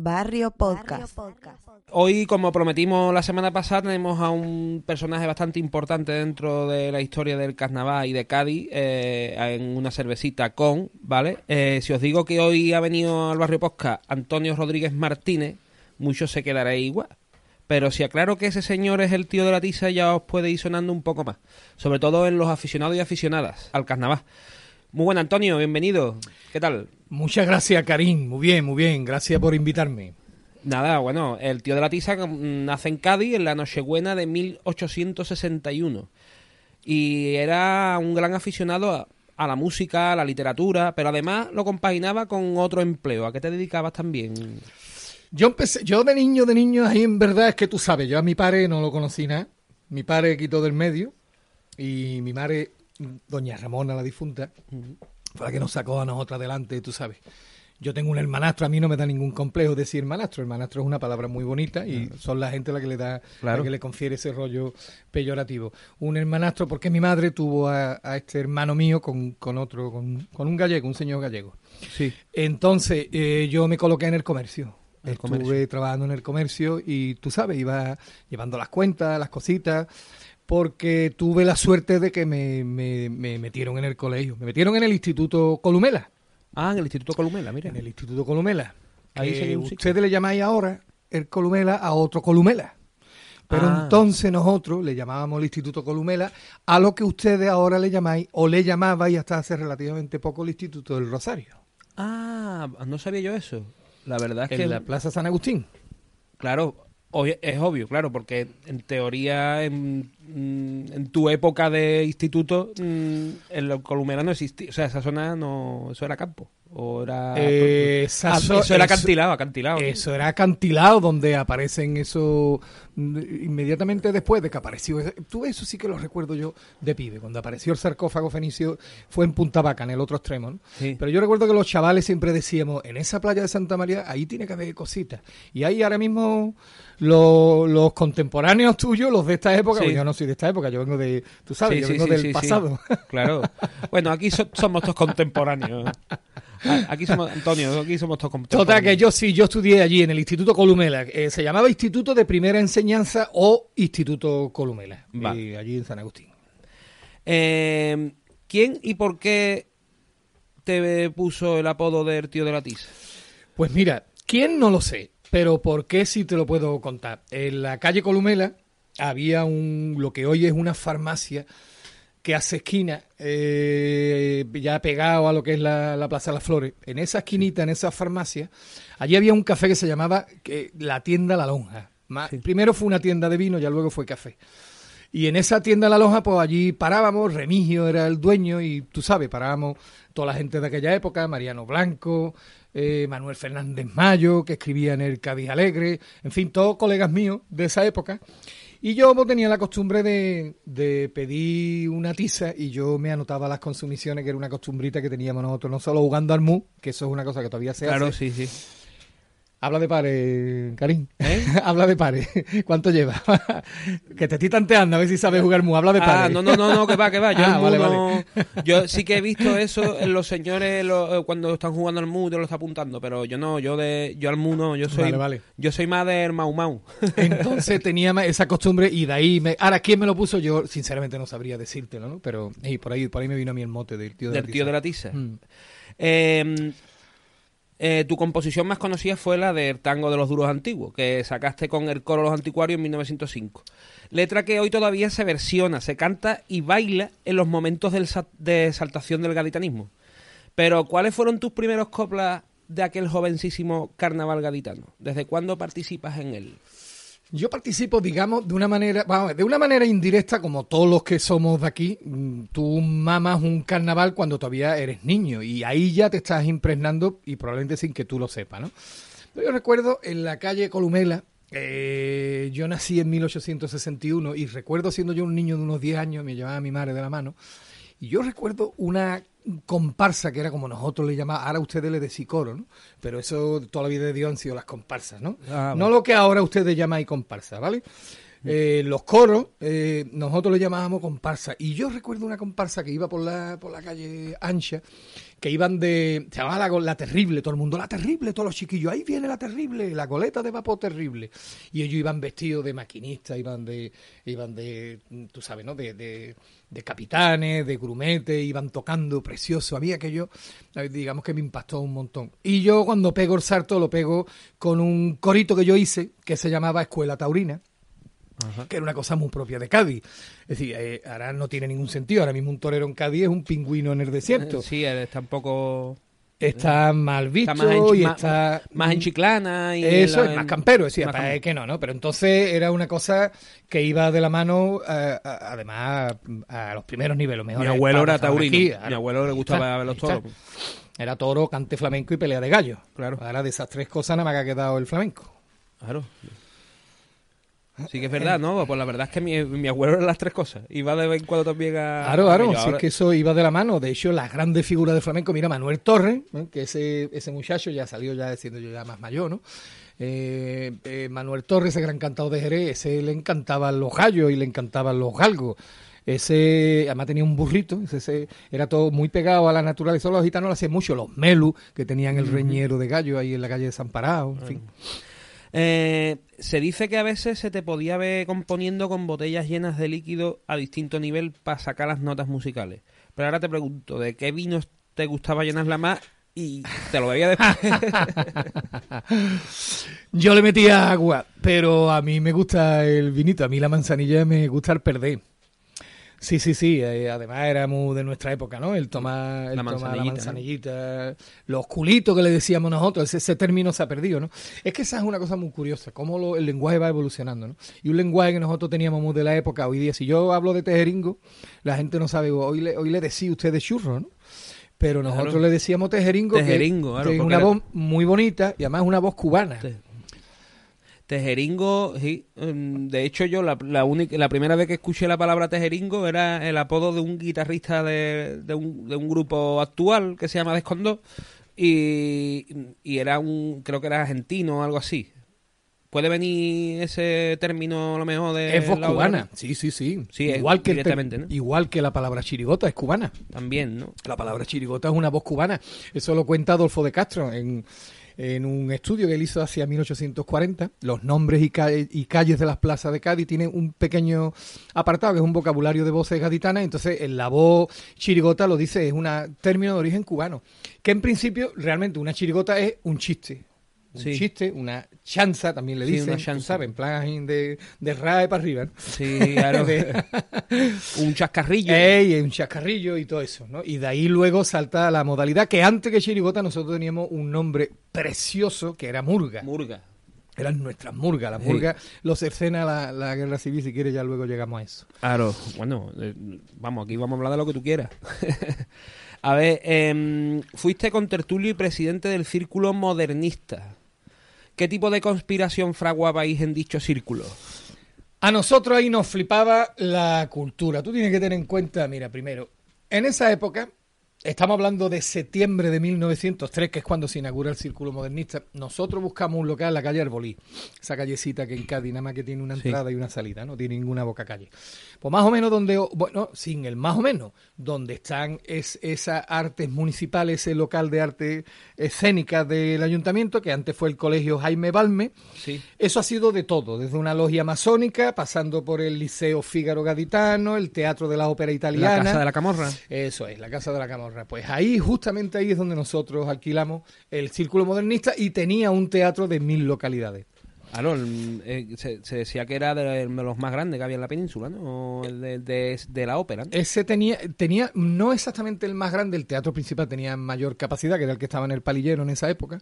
Barrio Podcast. Hoy, como prometimos la semana pasada, tenemos a un personaje bastante importante dentro de la historia del carnaval y de Cádiz eh, en una cervecita con, ¿vale? Eh, si os digo que hoy ha venido al Barrio Podcast Antonio Rodríguez Martínez, muchos se quedaréis igual. Pero si aclaro que ese señor es el tío de la tiza, ya os puede ir sonando un poco más. Sobre todo en los aficionados y aficionadas al carnaval. Muy bueno, Antonio, bienvenido. ¿Qué tal? Muchas gracias, Karim. Muy bien, muy bien. Gracias por invitarme. Nada, bueno, el tío de la tiza mm, nace en Cádiz en la Nochebuena de 1861. Y era un gran aficionado a, a la música, a la literatura, pero además lo compaginaba con otro empleo. ¿A qué te dedicabas también? Yo empecé, yo de niño, de niño, ahí en verdad es que tú sabes, yo a mi padre no lo conocí nada. Mi padre quitó del medio y mi madre, doña Ramona, la difunta, fue la que nos sacó a nosotros adelante, tú sabes. Yo tengo un hermanastro, a mí no me da ningún complejo decir hermanastro. Hermanastro es una palabra muy bonita y son la gente la que le da, Claro. la que le confiere ese rollo peyorativo. Un hermanastro porque mi madre tuvo a, a este hermano mío con, con otro, con, con un gallego, un señor gallego. Sí. Entonces, eh, yo me coloqué en el comercio. El Estuve comercio. trabajando en el comercio y tú sabes, iba llevando las cuentas, las cositas, porque tuve la suerte de que me, me- me metieron en el colegio. Me metieron en el Instituto Columela. Ah, en el Instituto Columela, mira. En el Instituto Columela. Ahí sitio. ustedes le llamáis ahora el Columela a otro Columela. Pero Ah. entonces nosotros le llamábamos el Instituto Columela a lo que ustedes ahora le llamáis o le llamabais hasta hace relativamente poco el Instituto del Rosario. Ah, no sabía yo eso. La verdad es En que, la Plaza San Agustín. claro, es obvio, claro, porque en teoría, en, mm, en tu época de instituto, mm, el Columela no existía. O sea, esa zona no. Eso era campo. O era. Eh, esa Ah, eso era acantilado, acantilado. Eso era acantilado donde aparecen eso mm, inmediatamente después de que apareció. Tú eso sí que lo recuerdo yo de pibe. Cuando apareció el sarcófago fenicio fue en Punta Vaca, en el otro extremo. ¿no? Sí. Pero yo recuerdo que los chavales siempre decíamos, en esa playa de Santa María, ahí tiene que haber cositas. Y ahí ahora mismo lo- los contemporáneos tuyos, los de esta época, Sí. porque yo no soy de esta época, yo vengo de, tú sabes, Sí, yo vengo del pasado. Claro. Bueno, aquí so- somos todos contemporáneos. Ah, Aquí somos, Antonio, aquí somos todos. Total, que yo sí, yo estudié allí en el Instituto Columela. eh, se llamaba Instituto de Primera Enseñanza o Instituto Columela, Vale. eh, allí en San Agustín. Eh, ¿Quién y por qué te puso el apodo del tío de la tiza? Pues mira, ¿quién no lo sé? Pero ¿por qué sí te lo puedo contar? En la calle Columela había un lo que hoy es una farmacia que hace esquina, eh, ya pegado a lo que es la, la Plaza de las Flores. En esa esquinita, en esa farmacia, allí había un café que se llamaba que, La Tienda La Lonja. Primero fue una tienda de vino, ya luego fue café. Y en esa tienda La Lonja, pues allí parábamos, Remigio era el dueño y tú sabes, parábamos toda la gente de aquella época, Mariano Blanco, eh, Manuel Fernández Mayo, que escribía en el Cádiz Alegre, en fin, todos colegas míos de esa época. Y yo pues, tenía la costumbre de, de pedir una tiza y yo me anotaba las consumiciones, que era una costumbrita que teníamos nosotros, no solo jugando al mu, que eso es una cosa que todavía se Claro, hace. sí, sí. Habla de pare, Karim. ¿Eh? habla de pare. ¿Cuánto lleva? que te estoy tanteando a ver si sabes jugar mu. Habla de pare. Ah, no, no, no, no, que va, que va. Yo, Ah, vale, vale. yo sí que he visto eso en los señores eh, cuando están jugando al mu, yo lo está apuntando, pero yo no, yo de yo al mu no, yo soy Vale, vale. yo soy más del mau mau. Entonces tenía esa costumbre y de ahí me... Ahora, ¿quién me lo puso? Yo sinceramente no sabría decírtelo, ¿no? Pero ey, por ahí por ahí me vino a mí el mote del tío de del la tío tiza. de la tiza. Mm. Eh, eh, tu composición más conocida fue la del tango de los duros antiguos, que sacaste con el coro Los Anticuarios en 1905. Letra que hoy todavía se versiona, se canta y baila en los momentos de exaltación del gaditanismo. Pero, ¿cuáles fueron tus primeros coplas de aquel jovencísimo carnaval gaditano? ¿Desde cuándo participas en él? Yo participo, digamos, de una manera, vamos, de una manera indirecta, como todos los que somos de aquí. Mm, Tú mamas un carnaval cuando todavía eres niño y ahí ya te estás impregnando y probablemente sin que tú lo sepas, ¿no? Yo recuerdo en la calle Columela Eh, yo nací en 1861 y recuerdo siendo yo un niño de unos 10 años, me llevaba mi madre de la mano, y yo recuerdo una comparsa que era como nosotros le llamamos, ahora ustedes le decís coro, ¿no? Pero eso toda la vida de Dios han sido las comparsas, ¿no? Ah, no lo que ahora ustedes llamáis comparsa, ¿vale? Eh, los coros, eh, nosotros le llamábamos comparsa. Y yo recuerdo una comparsa que iba por la, por la calle ancha, que iban de. Se llamaba la, la terrible, todo el mundo, la terrible, todos los chiquillos, ahí viene la terrible, la coleta de vapor terrible. Y ellos iban vestidos de maquinistas, iban de. iban de. tú sabes, ¿no? De, de, capitanes, de grumetes, iban tocando precioso. Había que yo, digamos que me impactó un montón. Y yo cuando pego el salto lo pego con un corito que yo hice, que se llamaba Escuela Taurina que era una cosa muy propia de Cádiz. Es decir, eh, ahora no tiene ningún sentido. Ahora mismo un torero en Cádiz es un pingüino en el desierto. Sí, él está. Está mal visto Está más, y está... más en chiclana y Eso es más campero, decía, más para que no, ¿no? Pero entonces era una cosa que iba de la mano, eh, a- además, a los primeros niveles. Mi mejores abuelo era taurino. aquí, Mi abuelo le gustaba está, ver los toros. Era toro, cante flamenco y pelea de gallo. Claro. Ahora de esas tres cosas nada más que ha quedado el flamenco. Claro. Sí que es verdad, ¿no? Pues la verdad es que mi, mi abuelo era las tres cosas. Iba de vez en cuando también a... Claro, claro, si es que eso iba de la mano. De hecho, las grandes figuras de flamenco, mira, Manuel Torres, ¿eh? que ese, ese muchacho ya salió ya siendo yo ya más mayor, ¿no? Eh, eh, Manuel Torres, ese gran cantado de Jerez, ese le encantaban los gallos y le encantaban los galgos. Ese, además tenía un burrito, ese, ese era todo muy pegado a la naturaleza. Los gitanos lo hacían mucho, los melus, que tenían el reñero de gallo ahí en la calle de San Parado, en fin. Eh, se dice que a veces se te podía ver componiendo con botellas llenas de líquido a distinto nivel para sacar las notas musicales. Pero ahora te pregunto, ¿de qué vinos te gustaba llenarla más? Y te lo bebía después. Yo le metía agua, pero a mí me gusta el vinito, a mí la manzanilla me gusta el perder. Sí, sí, sí, eh, además era muy de nuestra época, ¿no? El tomar, el La tomar la manzanillita, ¿no? manzanillita, los culitos que le decíamos nosotros, ese, ese término se ha perdido, ¿no? Es que esa es una cosa muy curiosa, cómo lo- el lenguaje va evolucionando, ¿no? Y un lenguaje que nosotros teníamos muy de la época, hoy día, si yo hablo de tejeringo, la gente no sabe, hoy le, hoy le decía usted de churro, ¿no? Pero nosotros Claro. le decíamos tejeringo, que- Tejeringo, claro, que es porque una era- voz muy bonita y además una voz cubana. Te- Tejeringo, sí. mm, De hecho, yo la, la, única, la primera vez que escuché la palabra tejeringo era el apodo de un guitarrista de, de, un, de un grupo actual que se llama Descondó. Y, y era un, creo que era argentino o algo así. ¿Puede venir ese término a lo mejor de... Es voz cubana, sí, sí, sí. Sí, es igual, que igual que la palabra chirigota es cubana. También, ¿no? La palabra chirigota es una voz cubana. Eso lo cuenta Adolfo de Castro en, en un estudio que él hizo hacia 1840. Los nombres y, y calles de las plazas de Cádiz tienen un pequeño apartado que es un vocabulario de voces gaditanas. Entonces, en la voz chirigota lo dice, es un término de origen cubano. Que en principio, realmente, una chirigota es un chiste. Un Sí. chiste, una chanza, también le Sí, dicen, una chanza. sabes, en plan de, de RAE para arriba. ¿no? Sí, claro. un chascarrillo. Ey, un chascarrillo y todo eso, ¿no? Y de ahí luego salta la modalidad que antes que chirigota nosotros teníamos un nombre precioso que era murga. Murga. Eran nuestras murgas. La Sí. murga lo cercena la, la guerra civil, si quieres ya luego llegamos a eso. Claro, bueno, eh, vamos, aquí vamos a hablar de lo que tú quieras. a ver, em, fuiste con tertulio y presidente del círculo modernista. ¿Qué tipo de conspiración fraguabais en dicho círculo? A nosotros ahí nos flipaba la cultura. Tú tienes que tener en cuenta, mira, primero, en esa época, estamos hablando de septiembre de 1903, que es cuando se inaugura el Círculo Modernista, nosotros buscamos un local en la calle Arbolí, esa callecita que en Cádiz nada más que tiene una Sí. entrada y una salida, no tiene ninguna boca calle. Pues más o menos donde, bueno, sin el más o menos, donde están es, esas artes municipales, ese local de arte escénica del ayuntamiento, que antes fue el colegio Jaime Balme, Sí. eso ha sido de todo, desde una logia masónica, pasando por el Liceo Fígaro Gaditano, el Teatro de la Ópera Italiana. La casa de la camorra. Eso es, la Casa de la Camorra. Pues ahí, justamente ahí es donde nosotros alquilamos el Círculo Modernista y tenía un teatro de mil localidades. Claro, el- eh, se, se decía que era de, los más grandes que había en la península, ¿no? O el de, de- de la ópera. ¿no? Ese tenía, tenía, no exactamente el más grande, el teatro principal tenía mayor capacidad, que era el que estaba en el palillero en esa época,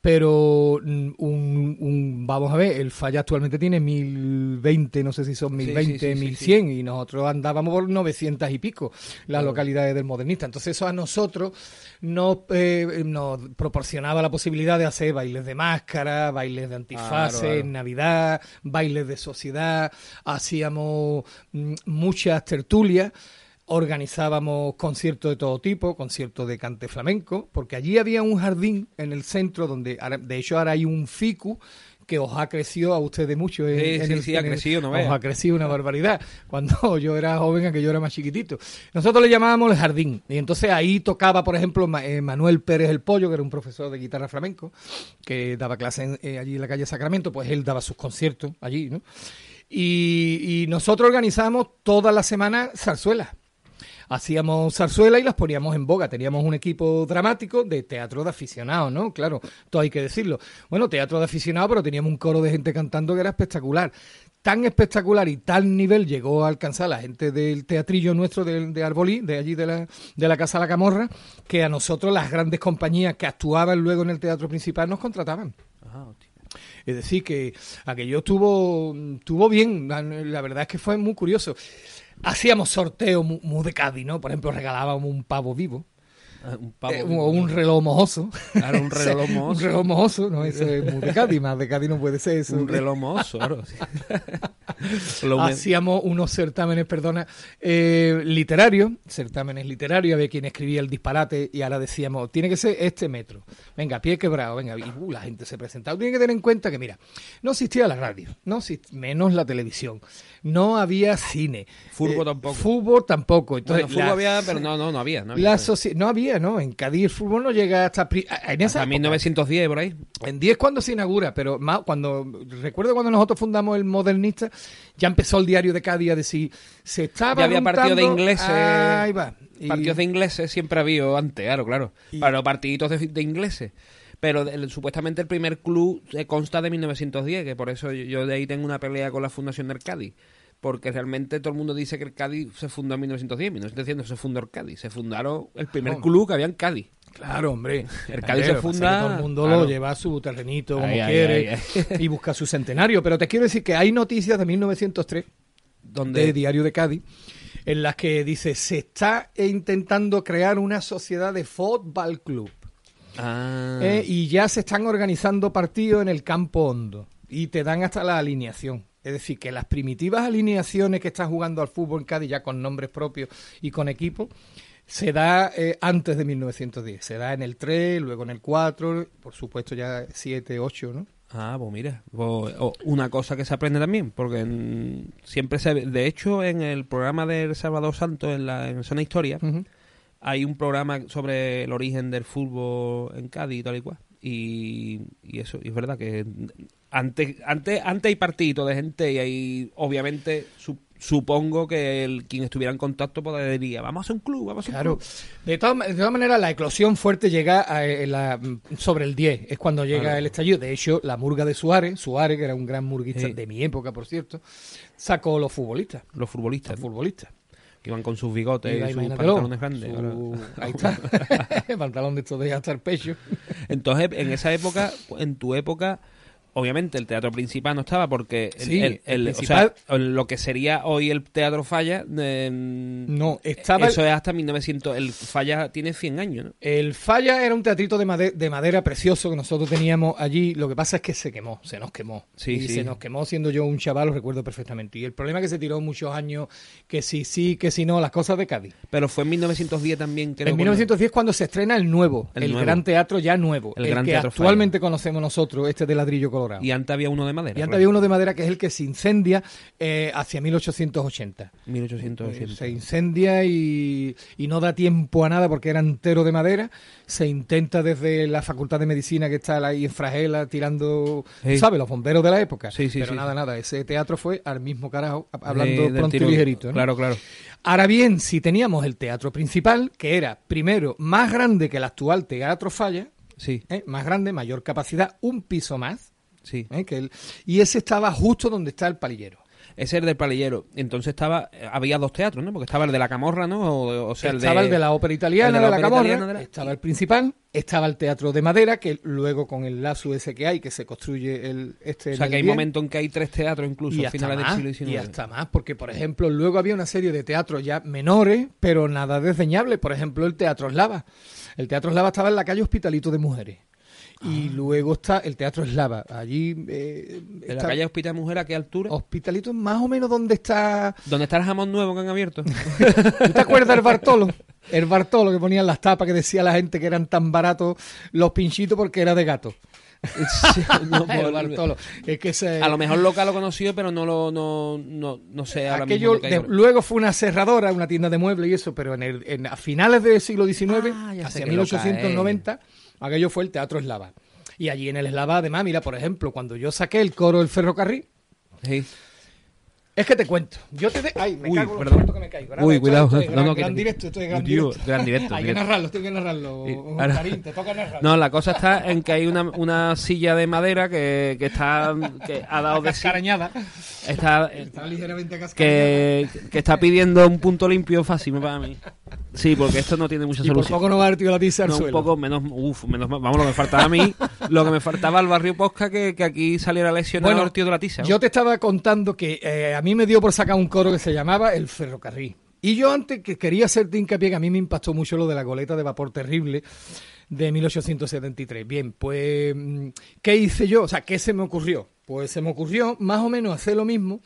pero mm, un, un- vamos a ver, el falla actualmente tiene 1020, no sé si son Sí, 1020, sí, sí, sí, 1100, y nosotros andábamos por 900 y pico las localidades del modernista. Entonces eso a nosotros nos, eh, nos proporcionaba la posibilidad de hacer bailes de máscara, bailes de antifaz, Claro. En Navidad, bailes de sociedad, hacíamos mm, muchas tertulias organizábamos conciertos de todo tipo, conciertos de cante flamenco, porque allí había un jardín en el centro donde, de hecho, ahora hay un ficu que os ha crecido a ustedes mucho. En, sí, sí, ha crecido, no Os ha crecido una barbaridad. Cuando yo era joven, que yo era más chiquitito. Nosotros le llamábamos el jardín. Y entonces ahí tocaba, por ejemplo, eh, Manuel Pérez el Pollo, que era un profesor de guitarra flamenco, que daba clases eh, allí en la calle Sacramento, pues él daba sus conciertos allí, ¿no? Y, y nosotros organizábamos toda la semana zarzuelas hacíamos zarzuela y las poníamos en boga. Teníamos un equipo dramático de teatro de aficionados, ¿no? Claro, todo hay que decirlo. Bueno, teatro de aficionados, pero teníamos un coro de gente cantando que era espectacular. Tan espectacular y tal nivel llegó a alcanzar la gente del teatrillo nuestro de, de Arbolí, de allí de la, de la Casa La Camorra, que a nosotros las grandes compañías que actuaban luego en el teatro principal nos contrataban. Es decir, que aquello estuvo, estuvo bien. La verdad es que fue muy curioso hacíamos sorteos muy, de Cádiz, ¿no? Por ejemplo, regalábamos un pavo vivo. Un pavo eh, o un reloj. Claro, un reloj mojoso. un reloj mojoso, ¿no? Eso es muy de Cádiz, más de Cádiz no puede ser eso. Un reloj claro. Hacíamos unos certámenes, perdona, eh, literarios, certámenes literarios, había quien escribía el disparate y ahora decíamos, tiene que ser este metro. Venga, pie quebrado, venga, y uh, la gente se presentaba. Tiene que tener en cuenta que, mira, no existía la radio, no menos la televisión no había cine. Fútbol eh, tampoco. Fútbol tampoco. Entonces, fútbol había, pero no, no, no había. No había, no había, ¿no? En Cádiz el fútbol no llega hasta... En esa 1910, por ahí. En 10 cuando se inaugura, pero más cuando... Recuerdo cuando nosotros fundamos el Modernista, ya empezó el diario de Cádiz a decir, se estaba Ya había partidos de ingleses. Ahí va. Partidos de ingleses siempre había antes, claro, claro. Para los partiditos de, ingleses pero supuestamente el primer club consta de 1910, que por eso yo, de ahí tengo una pelea con la fundación del Cádiz porque realmente todo el mundo dice que el Cádiz se fundó en 1910, 1910 no se fundó el Cádiz, se fundaron el primer club que había en Cádiz. Claro, hombre. El Cádiz se funda. Todo el mundo lo lleva a su terrenito como quiere y busca su centenario. Pero te quiero decir que hay noticias de 1903 donde de Diario de Cádiz en las que dice se está intentando crear una sociedad de fútbol club. Ah. Eh, y ya se están organizando partidos en el campo hondo y te dan hasta la alineación. Es decir, que las primitivas alineaciones que están jugando al fútbol en Cádiz ya con nombres propios y con equipo, se da eh, antes de 1910. Se da en el 3, luego en el 4, por supuesto ya 7, 8, ¿no? Ah, pues mira, pues, una cosa que se aprende también, porque siempre se... De hecho, en el programa del Salvador Santo, en la en Zona Historia, hay un programa sobre el origen del fútbol en Cádiz y tal y cual. Y, y eso, y es verdad que antes, antes, antes hay partidito de gente y ahí obviamente supongo que el, quien estuviera en contacto podría, vamos a hacer un club, vamos a claro. De todas, de todas maneras, la eclosión fuerte llega sobre el 10, es cuando llega el estallido. De hecho, la murga de Suárez, Suárez, que era un gran murguista de mi época, por cierto, sacó los futbolistas. Los futbolistas. Los futbolistas que iban con sus bigotes y, sus pantalones grandes. Ahí está. pantalón de estos de hasta el pecho. Entonces, en esa época, en tu época, obviamente el teatro principal no estaba porque el, lo que sería hoy el teatro Falla no estaba eso es hasta 1900 el Falla tiene 100 años ¿no? el Falla era un teatrito de, de madera precioso que nosotros teníamos allí lo que pasa es que se quemó se nos quemó. Sí, y se nos quemó siendo yo un chaval lo recuerdo perfectamente. Y el problema es que se tiró muchos años que sí sí que si no las cosas de Cádiz. Pero fue en 1910 también creo en 1910 cuando se estrena el nuevo el, gran teatro ya nuevo el, gran que actualmente conocemos nosotros este de ladrillo y antes había uno de madera. Y antes había uno de madera que es el que se incendia eh, hacia 1880. 1880. se incendia y, no da tiempo a nada porque era entero de madera. Se intenta desde la Facultad de Medicina que está ahí en Fragela tirando, ¿sabes? Los bomberos de la época. Sí, sí, Pero nada, nada. Ese teatro fue al mismo carajo, hablando pronto y ligerito. Claro, claro. Ahora bien, si teníamos el teatro principal, que era primero más grande que el actual Teatro Falla, Sí. ¿eh? Más grande, mayor capacidad, un piso más. Sí. ¿eh? Que y ese estaba justo donde está el palillero. Ese era del palillero. Entonces estaba, había dos teatros, ¿no? Porque estaba el de la Camorra, ¿no? O, sea, estaba el de, la ópera italiana, de la, Camorra, estaba el principal, estaba el teatro de madera, que luego con el lazo ese que hay, que se construye el este. O sea, que hay momentos en que hay tres teatros incluso a finales del siglo XIX. Y hasta más, porque por ejemplo, luego había una serie de teatros ya menores, pero nada desdeñable. Por ejemplo, el Teatro Eslava. El Teatro Eslava estaba en la calle Hospitalito de Mujeres Y luego está el Teatro Eslava. Allí. eh, En la calle Hospital Mujer, ¿a qué altura? Hospitalito, más o menos donde está. ¿Dónde está el jamón nuevo que han abierto? ¿Tú te acuerdas del Bartolo? El Bartolo que ponían las tapas que decía la gente que eran tan baratos los pinchitos porque era de gato. Sí, no, el por- Bartolo. Es que ese, A lo mejor local lo conoció, pero no lo no, no, no sé ahora aquello mismo de- luego fue una cerradora, una tienda de muebles y eso, pero en el, en- a finales del siglo XIX, Ah, hacia qué loca 1890, aquello fue el Teatro Eslava. Y allí en el Eslava, además, mira, por ejemplo, cuando yo saqué el coro del ferrocarril, Sí. es que te cuento. Yo te de... Ay, me Uy, cago perdón. que me caigo. Uy, esto- cuidado. esto es No, gran, no, gran directo, esto es gran directo. gran directo, Hay que narrarlo, tengo que narrarlo. Ahora- Karim, te toca narrarlo. No, la cosa está en que hay una, una silla de madera que, que está que ha dado de. Está, Está ligeramente cascarañada. que, que está pidiendo un punto limpio fácil para mí. Sí, porque esto no tiene mucha Y por solución. poco no va a la tiza al No, un suelo. poco menos, uf, menos. Vamos, lo que me faltaba a mí, lo que me faltaba al barrio Posca que, que aquí saliera lesionado Bueno, el tío de la tiza. ¿no? Yo te estaba contando que eh, a mí me dio por sacar un coro que se llamaba El Ferrocarril. Y yo antes que quería hacerte hincapié, que a mí me impactó mucho lo de la goleta de vapor terrible de 1873. Bien, pues, mm, ¿qué hice yo? O sea, ¿qué se me ocurrió? Pues se me ocurrió más o menos hacer lo mismo,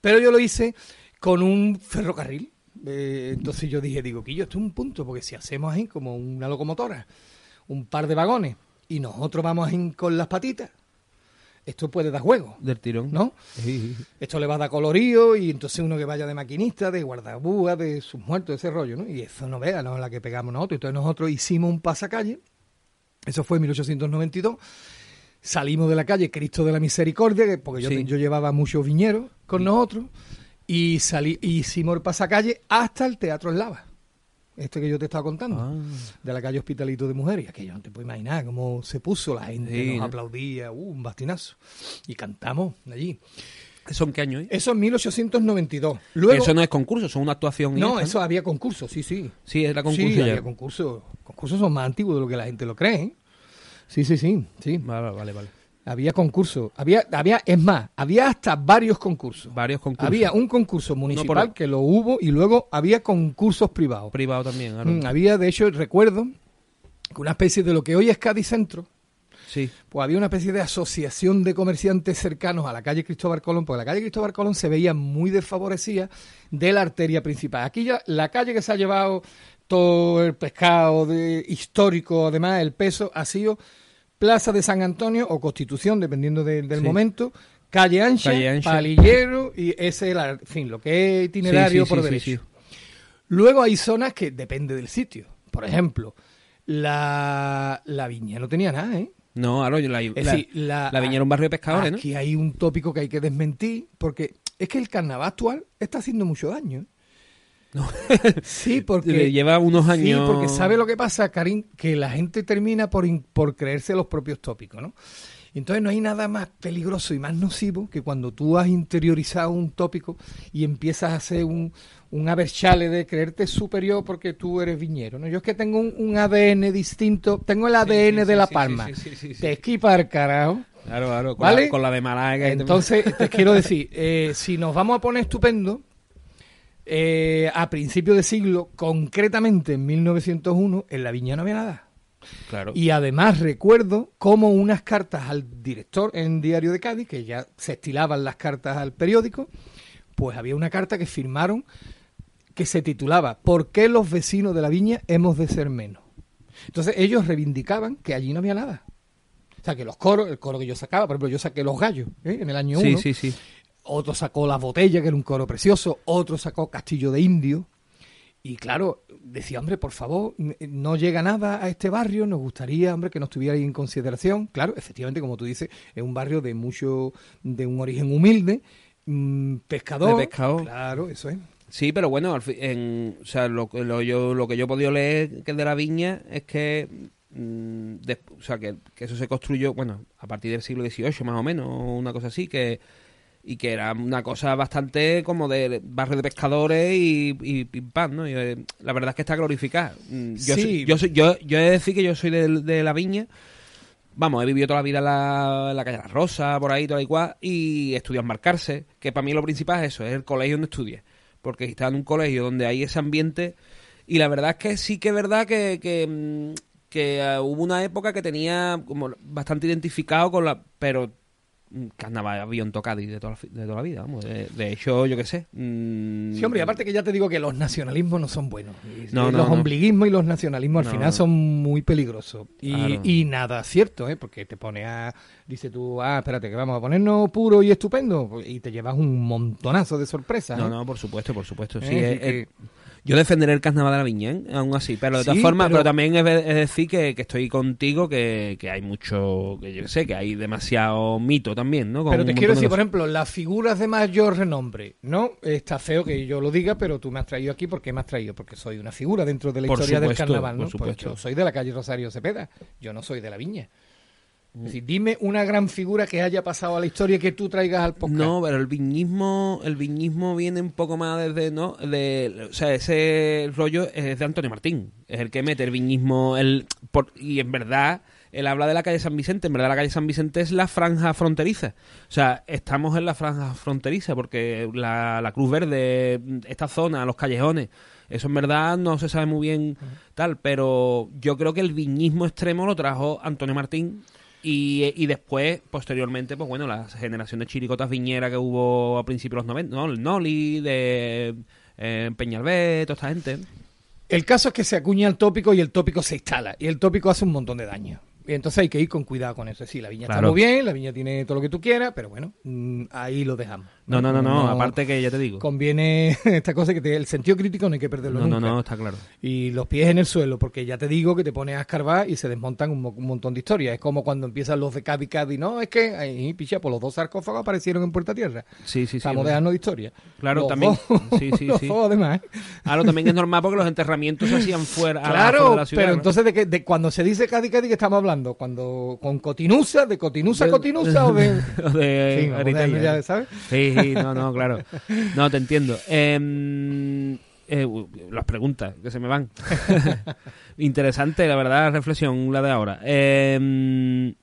pero yo lo hice con un ferrocarril. Eh, entonces yo dije, digo, que yo esto es un punto, porque si hacemos ahí como una locomotora, un par de vagones, y nosotros vamos ahí con las patitas, esto puede dar juego. Del tirón. ¿no? Sí. Esto le va a dar colorío y entonces uno que vaya de maquinista, de guardabúa, de sus muertos, ese rollo, ¿no? Y eso no vea, no la que pegamos nosotros. Entonces nosotros hicimos un pasacalle, eso fue en 1892, salimos de la calle Cristo de la Misericordia, que- porque yo, Sí. yo llevaba muchos viñeros con nosotros, y salí, y hicimos el pasacalle hasta el Teatro Eslava. Este que yo te estaba contando, Ah. de la calle Hospitalito de Mujeres. Y aquello no te puedes imaginar cómo se puso, la gente Sí, nos ¿no? aplaudía, uh, un bastinazo. Y cantamos allí. ¿Eso en qué año? eh? Eso en 1892. Luego, eso no es concurso, es una actuación. no, está, eso había concurso, sí, sí. Sí, era concurso sí, ya. había concurso. Concursos son más antiguos de lo que la gente lo cree. ¿eh? Sí, sí, sí, sí. Vale, vale, vale. Había concurso. Había, había, es más, había hasta varios concursos. Varios concursos. Había un concurso municipal por- que lo hubo y luego había concursos privados. privado también. Mm, había, de hecho, recuerdo que una especie de lo que hoy es Cádiz Centro, Sí. pues había una especie de asociación de comerciantes cercanos a la calle Cristóbal Colón, porque la calle Cristóbal Colón se veía muy desfavorecida de la arteria principal. Aquí ya la calle que se ha llevado todo el pescado de, histórico, además el peso, ha sido Plaza de San Antonio o Constitución, dependiendo de- del Sí. momento, calle ancha, Calle Ancha. palillero y ese, en fin, lo que es itinerario Sí, sí, por derecho. Luego hay zonas que depende del sitio. Por ejemplo, la, la viña no tenía nada, ¿eh? No, ahora la, Es la, decir, la, la Viña era un barrio de pescadores, ¿no? Aquí hay un tópico que hay que desmentir, porque es que el carnaval actual está haciendo mucho daño. ¿eh? sí, porque Lleva unos años. Sí, porque sabe lo que pasa, Karim, que la gente termina por, por creerse los propios tópicos, ¿no? Entonces no hay nada más peligroso y más nocivo que cuando tú has interiorizado un tópico y empiezas a hacer un, un aberchale de creerte superior porque tú eres viñero, ¿no? Yo es que tengo un, un ADN distinto, tengo el ADN sí, de La Palma. sí. Te esquipa el carajo. Claro, claro. Con, ¿Vale? la, con la de Málaga. Entonces, te quiero decir, eh, si nos vamos a poner estupendo, eh, a principios de siglo, concretamente en 1901, en la viña no había nada. Claro. Y además recuerdo como unas cartas al director en Diario de Cádiz, que ya se estilaban las cartas al periódico, pues había una carta que firmaron que se titulaba ¿Por qué los vecinos de la viña hemos de ser menos? Entonces ellos reivindicaban que allí no había nada. O sea, que los coros, el coro que yo sacaba, por ejemplo, yo saqué los gallos ¿eh? en el año 1. sí, sí, sí. Otro sacó La Botella, que era un coro precioso. Otro sacó Castillo de Indio. Y claro, decía, hombre, por favor, no llega nada a este barrio, nos gustaría, hombre, que nos tuvierais en consideración. Claro, efectivamente, como tú dices, es un barrio de mucho, de un origen humilde, mm, pescador. De pescador. Claro, eso es. Sí, pero bueno, en, o sea, lo, que- lo, yo, lo que yo he podido leer que de la viña es que, mm, o sea, que, que eso se construyó, bueno, a partir del siglo XVIII más o menos, una cosa así, que y que era una cosa bastante como de barrio de pescadores y, y pim pam, ¿no? Y, eh, la verdad es que está glorificada. Mm, Yo, Sí. soy- yo, soy- yo, yo he de decir que yo soy de, de la viña. Vamos, he vivido toda la vida en la, la calle La Rosa, por ahí, toda igual, y estudias marcarse, que para mí lo principal es eso, es el colegio donde estudias. Porque estás en un colegio donde hay ese ambiente, y la verdad es que sí que es verdad que, que, mm, que eh, hubo una época que tenía como bastante identificado con la... Pero carnaval había un Cádiz de toda la, de toda la vida, vamos. De, de hecho, yo qué sé. mm, Sí, hombre, y aparte que ya te digo que los nacionalismos no son buenos. Y- No, y no, los no. ombliguismos y los nacionalismos al final son muy peligrosos. Y, Claro. y nada cierto, ¿eh? Porque te pone a... Dice tú, ah, espérate, que vamos a ponernos puro y estupendo. Y te llevas un montonazo de sorpresas. No, ¿eh? no, por supuesto, por supuesto. Sí, eh, eh, yo defenderé el carnaval de la Viña, ¿eh? aún así. Pero de todas Sí, formas, pero- pero, también es, decir que, que estoy contigo, que, que hay mucho, que yo sé, que hay demasiado mito también, ¿no? Con Pero te quiero de decir, por ejemplo, las figuras de mayor renombre, ¿no? Está feo que yo lo diga, pero tú me has traído aquí porque me has traído, porque soy una figura dentro de la Por historia del carnaval, ¿no? por Pues supuesto. yo soy de la calle Rosario Cepeda, yo no soy de la viña. Es decir, dime una gran figura que haya pasado a la historia que tú traigas al podcast. No, pero el viñismo, el viñismo viene un poco más desde, ¿no? De, o sea, ese rollo es de Antonio Martín, es el que mete el viñismo, el, por- y en verdad, él habla de la calle San Vicente, en verdad la calle San Vicente es la franja fronteriza, o sea, estamos en la franja fronteriza porque la, la Cruz Verde, esta zona, los callejones, eso en verdad no se sabe muy bien tal, pero yo creo que el viñismo extremo lo trajo Antonio Martín y, y después, posteriormente, pues bueno, la generación de chiricotas viñeras que hubo a principios de los 90, ¿no? El Noli, de eh, Peñalbé, toda esta gente. El caso es que se acuña el tópico y el tópico se instala. Y el tópico hace un montón de daño. Y entonces hay que ir con cuidado con eso. Sí, la viña está muy bien, la viña tiene todo lo que tú quieras, pero bueno, mm, ahí lo dejamos. No, no, no, no, aparte que ya te digo. Conviene esta cosa que te- el sentido crítico no hay que perderlo No, no, nunca. no, está claro. Y los pies en el suelo, porque ya te digo que te pones a escarbar y se desmontan un, mo- un montón de historias. Es como cuando empiezan los de Cádiz Cádiz. No, es que ahí, picha, pues los dos sarcófagos aparecieron en Puerta Tierra. Sí, sí, sí. Estamos dejando de historia. Claro, Los también. dos- Sí, sí, los sí. dos, además. Ahora también es normal porque los enterramientos se hacían fuera, Claro, la ciudad. pero ¿no? entonces de, que, de cuando se dice Cádiz Cádiz que estamos hablando, cuando con Cotinusa, de Cotinusa a Cotinusa o de de Sí, ya, ¿sabes? Sí, sí, no, no, claro. No, te entiendo. Em, eh, las preguntas que se me van. Interesante, la verdad, la reflexión, la de ahora. Em,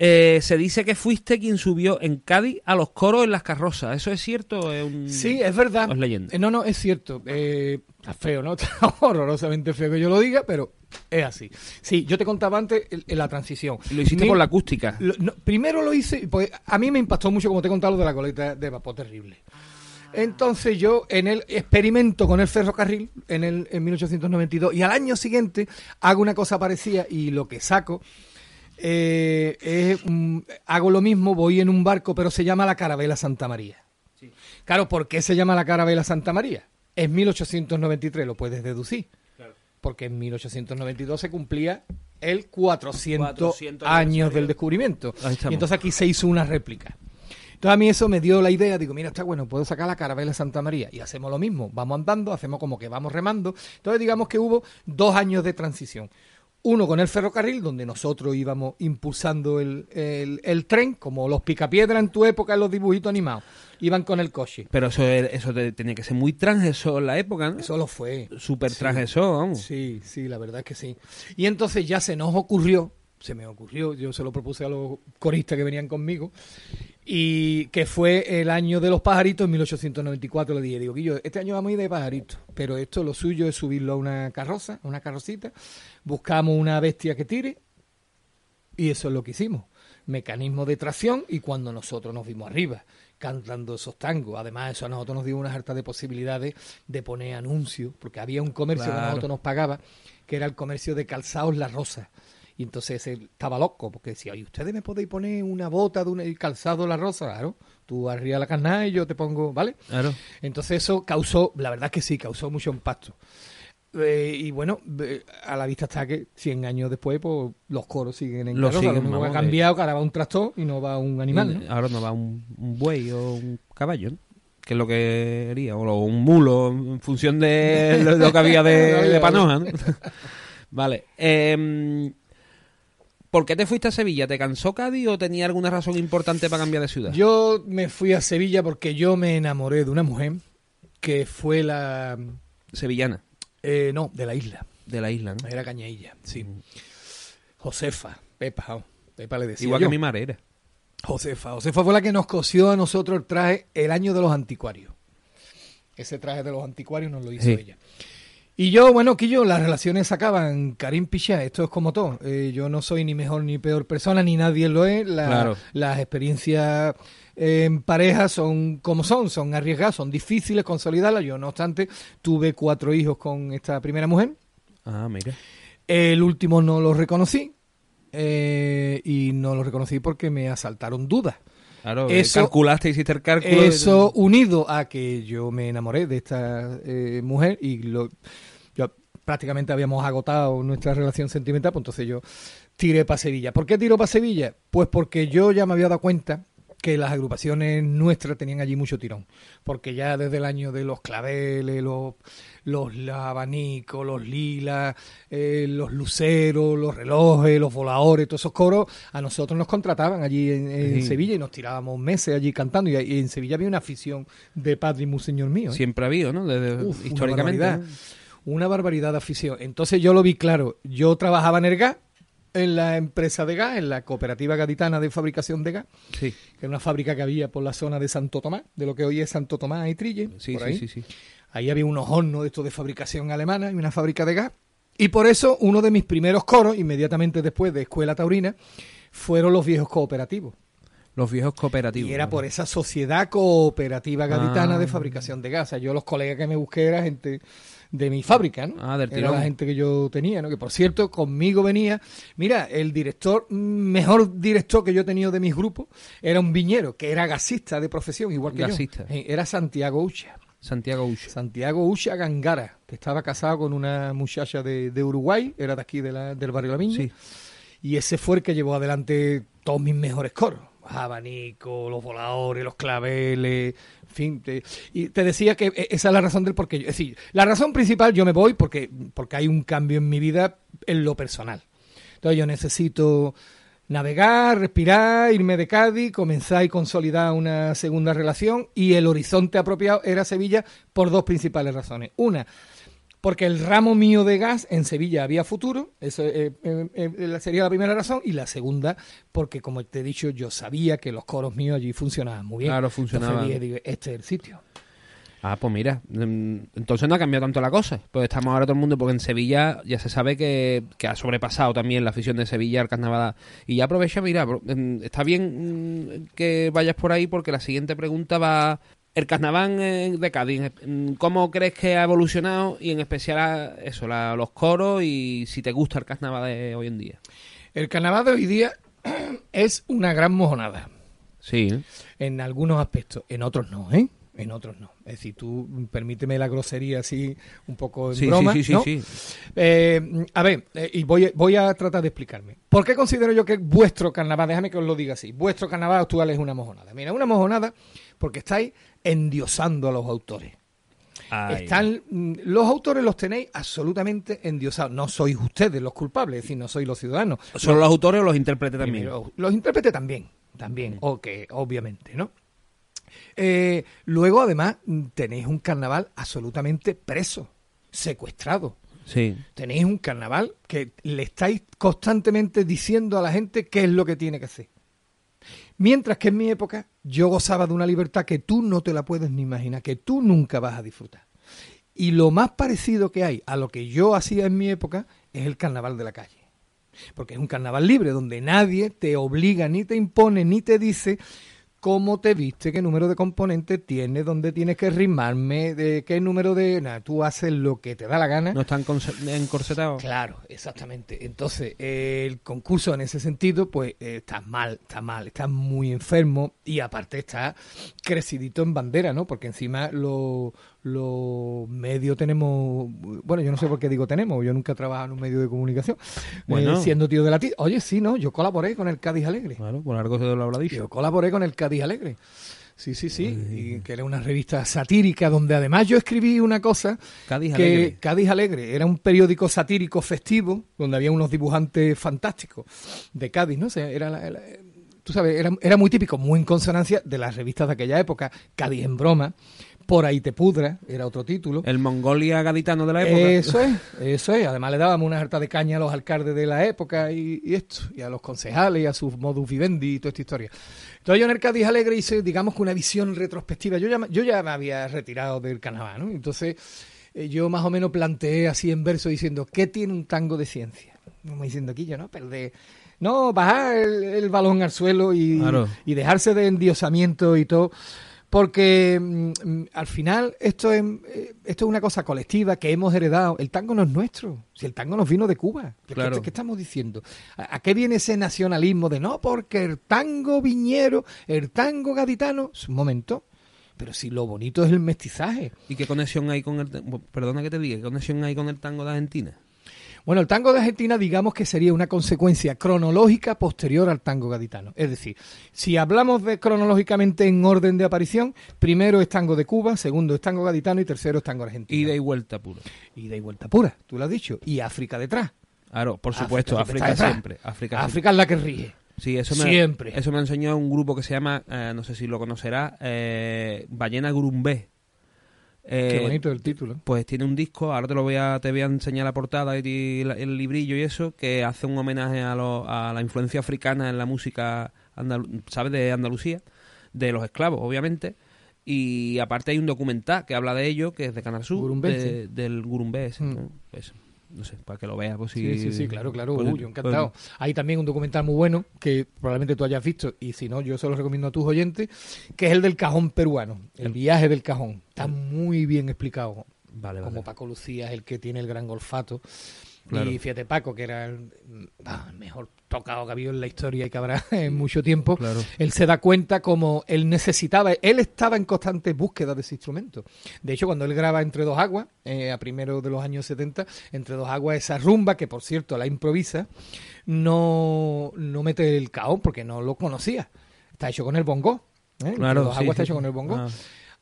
eh, se dice que fuiste quien subió en Cádiz a los coros en las carrozas. ¿Eso es cierto? Es un- Sí, es verdad. es leyenda? Eh, No, no, es cierto. Eh, está feo, ¿no? Está horrorosamente feo que yo lo diga, pero es así. Sí, yo te contaba antes el- el- la transición. Lo hiciste Mi- por la acústica. Lo- no, primero lo hice, pues a mí me impactó mucho, como te he contado, lo de la coleta de vapor terrible. Entonces yo en el experimento con el ferrocarril en el en 1892 y al año siguiente hago una cosa parecida y lo que saco eh, es hago lo mismo, voy en un barco, pero se llama la Carabela Santa María. Claro, ¿por qué se llama la Carabela Santa María? Es 1893, lo puedes deducir. Porque en 1892 se cumplía el 400, 400 años del descubrimiento. Y entonces aquí se hizo una réplica. Entonces a mí eso me dio la idea, digo, mira, está bueno, puedo sacar la carabela Santa María y hacemos lo mismo, vamos andando, hacemos como que vamos remando. Entonces digamos que hubo dos años de transición. Uno con el ferrocarril, donde nosotros íbamos impulsando el, el- el tren, como los picapiedras en tu época en los dibujitos animados, iban con el coche. Pero eso, eso te- tenía que ser muy transgresor en la época, ¿no? Eso lo fue. Súper Sí. transgresor, vamos. Sí, sí, la verdad es que sí. Y entonces ya se nos ocurrió, se me ocurrió, yo se lo propuse a los coristas que venían conmigo, y que fue el año de los pajaritos, en 1894 le dije, digo, Guillo, este año vamos a ir de pajaritos, pero esto lo suyo es subirlo a una carroza, a una carrocita, buscamos una bestia que tire, y eso es lo que hicimos. Mecanismo de tracción y cuando nosotros nos vimos arriba cantando esos tangos. Además, eso a nosotros nos dio unas hartas de posibilidades de poner anuncios, porque había un comercio que a nosotros nos pagaba, que era el comercio de calzados La Rosa. Y entonces él estaba loco, porque decía, ¿y ustedes me podéis poner una bota de un calzado La Rosa? Claro, tú arriba la carnada y yo te pongo, ¿vale? Claro. Entonces eso causó, la verdad es que sí, causó mucho impacto. Eh, y bueno, eh, a la vista está que 100 años después, pues los coros siguen en Lo carroza. siguen, lo único que ha vamos, cambiado que ahora va un tractor y no va un animal, ¿no? Ahora no va un, un buey o un caballo, ¿no? que es lo que haría, o un mulo, en función de lo, que había de, de Panoja. ¿no? vale. em, ¿Por qué te fuiste a Sevilla? ¿Te cansó Cádiz o tenía alguna razón importante para cambiar de ciudad? Yo me fui a Sevilla porque yo me enamoré de una mujer que fue la... Sevillana, eh, no, de la isla. de la isla, ¿no? Era Cañailla, sí. Josefa, Pepa, oh, Pepa le decía Igual yo. que mi madre era. Josefa. Josefa fue la que nos cosió a nosotros el traje el año de los anticuarios. Ese traje de los anticuarios nos lo hizo Sí. ella. Y yo, bueno, Quillo, las relaciones acaban. Karim Pichá, esto es como todo. Eh, yo no soy ni mejor ni peor persona, ni nadie lo es. La- Claro. Las experiencias en pareja son como son, son arriesgadas, son difíciles consolidarlas. Yo, no obstante, tuve cuatro hijos con esta primera mujer. Ah, mira. El último no lo reconocí. eh, y no lo reconocí porque me asaltaron dudas. Claro, Eso- calculaste, hiciste el cálculo. Eso unido a que yo me enamoré de esta eh, mujer y lo, yo prácticamente habíamos agotado nuestra relación sentimental, pues entonces yo tiré para Sevilla. ¿Por qué tiro para Sevilla? Pues porque yo ya me había dado cuenta que las agrupaciones nuestras tenían allí mucho tirón, porque ya desde el año de los claveles, los, los abanicos, los lilas, eh, los luceros, los relojes, los voladores, todos esos coros, a nosotros nos contrataban allí en, en Sí. Sevilla y nos tirábamos meses allí cantando y, y en Sevilla había una afición de Padre y Monseñor mío. ¿eh? Siempre ha habido, ¿no? Desde, Uf, una históricamente. barbaridad. Una barbaridad de afición. Entonces yo lo vi claro. Yo trabajaba en el en la empresa de gas, en la cooperativa gaditana de fabricación de gas, Sí, que era una fábrica que había por la zona de Santo Tomás, de lo que hoy es Santo Tomás y Trille. sí, por ahí. sí, sí. Ahí había unos hornos de estos de fabricación alemana y una fábrica de gas. Y por eso uno de mis primeros coros, inmediatamente después de Escuela Taurina, fueron los viejos cooperativos. Los viejos cooperativos. Y era por esa sociedad cooperativa gaditana Ah. de fabricación de gas. O sea, yo los colegas que me busqué era gente de mi fábrica, ¿no? Ah, del Era tirón. la gente que yo tenía, ¿no? Que por cierto, conmigo venía, mira, el director, mm, mejor director que yo he tenido de mis grupos, era un viñero, que era gasista de profesión, igual que Gasista. yo. Eh, Era Santiago Ucha. Santiago Ucho. Santiago Ucha Gangara, que estaba casado con una muchacha de, de Uruguay, era de aquí de la- del barrio La Viña. Sí. Y ese fue el que llevó adelante todos mis mejores coros. Abanico, los voladores, los claveles, fin. te- y te decía que e- esa es la razón del por qué. yo- Es decir, la razón principal yo me voy porque, porque hay un cambio en mi vida en lo personal. Entonces yo necesito navegar, respirar, irme de Cádiz, comenzar y consolidar una segunda relación y el horizonte apropiado era Sevilla por dos principales razones. Una, porque el ramo mío de gas en Sevilla había futuro, eso eh, eh, eh, sería la primera razón, y la segunda, porque como te he dicho, yo sabía que los coros míos allí funcionaban muy bien. Claro, funcionaban. Entonces dije, este es el sitio. Ah, pues mira, mm, entonces no ha cambiado tanto la cosa. Pues estamos ahora todo el mundo, porque en Sevilla ya se sabe que, que ha sobrepasado también la afición de Sevilla al carnaval. Y ya aprovecha, mira, mm, está bien mm, que vayas por ahí porque la siguiente pregunta va... El carnaval eh, de Cádiz, ¿cómo crees que ha evolucionado? Y en especial a- eso, la- los coros y si te gusta el carnaval de hoy en día. El carnaval de hoy día es una gran mojonada. Sí, ¿eh? En algunos aspectos, en otros no, ¿eh? En otros no. Es decir, tú permíteme la grosería así un poco en sí, broma, sí, sí, ¿no? sí, sí. Eh, a ver, eh, y voy, voy a tratar de explicarme. ¿Por qué considero yo que vuestro carnaval, déjame que os lo diga así, vuestro carnaval actual es una mojonada? Mira, una mojonada porque estáis endiosando a los autores. Ay. Están, mm, los autores los tenéis absolutamente endiosados. No sois ustedes los culpables, es decir, no sois los ciudadanos. ¿Son los autores o los intérpretes también? Los intérpretes también, también, ok, obviamente, ¿no? Eh, luego, además, tenéis un carnaval absolutamente preso, secuestrado. Sí. Tenéis un carnaval que le estáis constantemente diciendo a la gente qué es lo que tiene que hacer. Mientras que en mi época yo gozaba de una libertad que tú no te la puedes ni imaginar, que tú nunca vas a disfrutar. Y lo más parecido que hay a lo que yo hacía en mi época es el carnaval de la calle. Porque es un carnaval libre donde nadie te obliga, ni te impone, ni te dice cómo te viste, qué número de componentes tienes, dónde tienes que rimarme, de qué número de... Nada, tú haces lo que te da la gana. ¿No están encorsetados? Claro, exactamente. Entonces, eh, el concurso en ese sentido, pues eh, está mal, está mal, está muy enfermo y aparte está crecidito en bandera, ¿no? Porque encima los los medios tenemos, bueno, yo no sé por qué digo tenemos, yo nunca he trabajado en un medio de comunicación, Bueno. eh, siendo tío de la tía. Oye, sí, no, yo colaboré con el Cádiz Alegre. Claro, por algo se lo habrá dicho. Yo colaboré con el Cádiz Alegre. Sí, sí, sí. Y que era una revista satírica donde además yo escribí una cosa Cádiz que Alegre. Cádiz Alegre era un periódico satírico festivo donde había unos dibujantes fantásticos de Cádiz, ¿no? O sea, era la- la- tú sabes, era, era muy típico, muy en consonancia de las revistas de aquella época, Cádiz en broma, Por ahí te pudra, era otro título. El Mongolia gaditano de la época. Eso es, eso es. Además le dábamos una harta de caña a los alcaldes de la época y, y esto, y a los concejales y a sus modus vivendi y toda esta historia. Entonces yo en el Cádiz Alegre hice, digamos que una visión retrospectiva. Yo ya, me- yo ya me había retirado del carnaval, ¿no? Entonces eh, yo más o menos planteé así en verso diciendo, ¿qué tiene un tango de ciencia? Como diciendo aquí yo, ¿no? Pero de, no, bajar el, el balón al suelo y, Claro. y dejarse de endiosamiento y todo. Porque mm, mm, al final esto es, eh, esto es una cosa colectiva que hemos heredado. El tango no es nuestro. Si el tango nos vino de Cuba. ¿Qué, Claro. qué- qué estamos diciendo? ¿A, a qué viene ese nacionalismo de no? Porque el tango viñero, el tango gaditano. Es Un momento. Pero si lo bonito es el mestizaje. ¿Y qué conexión hay con el... Perdona que te diga, ¿qué conexión hay con el tango de Argentina? Bueno, el tango de Argentina, digamos que sería una consecuencia cronológica posterior al tango gaditano. Es decir, si hablamos de cronológicamente en orden de aparición, primero es tango de Cuba, segundo es tango gaditano y tercero es tango argentino. Ida y vuelta puro. Ida y vuelta pura, tú lo has dicho. Y África detrás. Claro, por supuesto, África siempre. África, África es la que rige. Sí, eso me, Siempre. Eso me ha enseñado un grupo que se llama, eh, no sé si lo conocerá, eh, Ballena Gurumbé. Eh, Qué bonito el título. Pues tiene un disco, ahora te lo voy a, te voy a enseñar la portada y la- el librillo y eso, que hace un homenaje a, lo- a la influencia africana en la música, andalu- ¿sabes? De Andalucía, de los esclavos, obviamente. Y aparte hay un documental que habla de ello, que es de Canal Sur, de- del Gurumbé, ese, Mm. ¿no? Eso, no sé, para que lo veas. Pues, si- Sí, sí, sí, claro, claro. pues- Uy, yo encantado. Hay también un documental muy bueno que probablemente tú hayas visto y si no, yo se lo recomiendo a tus oyentes, que es el del cajón peruano, el viaje del cajón. Está muy bien explicado. Vale, vale. Como Paco Lucía es el que tiene el gran olfato. Claro. Y fíjate, Paco, que era el, ah, el mejor tocado que ha habido en la historia y que habrá en mucho tiempo, Claro. él se da cuenta como él necesitaba, él estaba en constante búsqueda de ese instrumento. De hecho, cuando él graba Entre dos aguas, eh, a primero de los años 70, Entre dos aguas, esa rumba, que por cierto la improvisa, no, no mete el caón porque no lo conocía. Está hecho con el bongo. ¿eh? Entre Claro, dos sí, aguas está hecho con el bongo. Ah.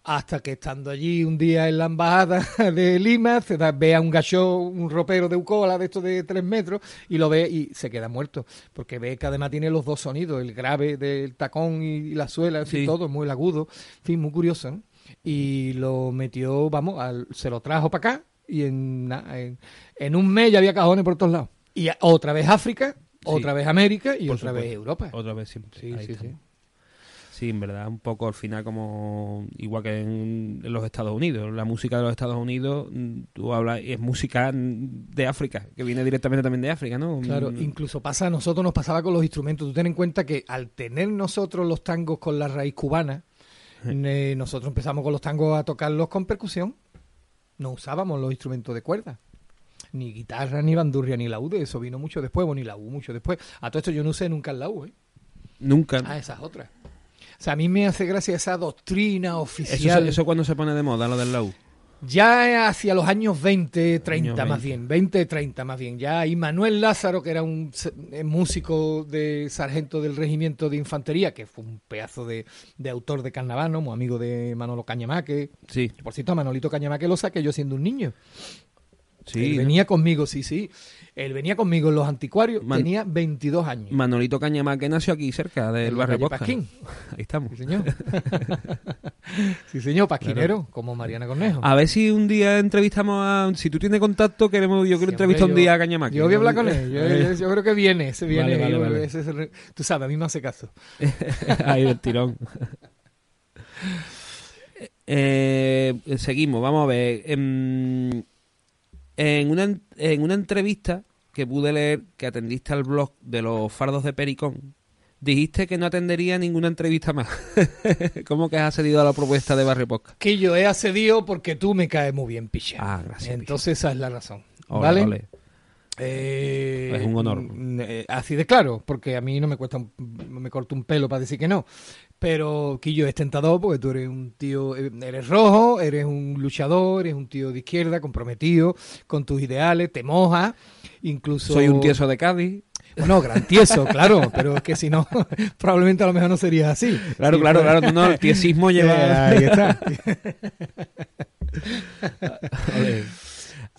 Hasta que estando allí un día en la embajada de Lima, se da- ve a un gacho, un ropero de Ucola de estos de tres metros, y lo ve y se queda muerto. Porque ve que además tiene los dos sonidos, el grave del tacón y la suela, en fin, Sí. todo, muy agudo. En fin, muy curioso. ¿no? Y lo metió, vamos, al- se lo trajo para acá, y en, en, en un mes ya había cajones por todos lados. Y otra vez África, otra vez América y Por otra vez. Europa. Otra vez. Sí, sí, sí. Sí, en verdad, un poco al final como igual que en, los Estados Unidos. La música de los Estados Unidos, mm, tú hablas, es música de África, que viene directamente también de África, ¿no? Claro, Mm, incluso pasa, a nosotros nos pasaba con los instrumentos. Tú ten en cuenta que al tener nosotros los tangos con la raíz cubana, eh, nosotros empezamos con los tangos a tocarlos con percusión. No usábamos los instrumentos de cuerda. Ni guitarra, ni bandurria, ni laúd. Eso vino mucho después, bueno, ni laúd mucho después. A todo esto yo no usé nunca el laúd, ¿eh? Nunca. Ah, esa es otra. O sea, a mí me hace gracia esa doctrina oficial. eso cuando se pone de moda, lo del lau. Ya hacia los años 20, 30 Años más 20. bien, 20, 30 más bien. Ya y Manuel Lázaro, que era un eh, músico de sargento del regimiento de infantería, que fue un pedazo de, de autor de carnaval, muy amigo de Manolo Cañamaque. Sí, Por cierto, a Manolito Cañamaque lo saqué yo siendo un niño. sí. Él ¿no? venía conmigo, sí, sí. Él venía conmigo en los anticuarios, Man- tenía 22 años. Manolito Cañamá, que nació aquí cerca del En barrio Posca. Pasquín. Ahí estamos. Sí, señor. sí, señor, pasquinero, como Mariana Cornejo. A ver si un día entrevistamos a... Si tú tienes contacto, queremos yo quiero Sí, entrevistar un día a Cañamá. Yo voy a hablar con él. Yo, yo- yo creo que viene, se viene. Vale, vale, yo- vale. ese es el- tú sabes, a mí me hace caso. Ahí del tirón. Eh, seguimos, vamos a ver. Em, En, una, en- una entrevista que pude leer que atendiste al blog de los fardos de Pericón, dijiste que no atendería ninguna entrevista más. ¿Cómo que has accedido a la propuesta de Barrio Podcast? Que yo he accedido porque tú me caes muy bien, picha. Ah, gracias, Entonces esa es la razón. Ole, ¿Vale? ole. Eh, Es un honor. eh, así de claro, porque a mí no me cuesta, un- me corto un pelo para decir que no. Pero Quillo es tentador porque tú eres un tío, eh, eres rojo, eres un luchador, eres un tío de izquierda, comprometido con tus ideales, te moja, incluso... Soy un tieso de Cádiz. Bueno, gran tieso, claro, pero es que si no, probablemente a lo mejor no sería así. Claro, Si claro, fuera- claro. No, el tiesismo lleva... Eh, ahí está.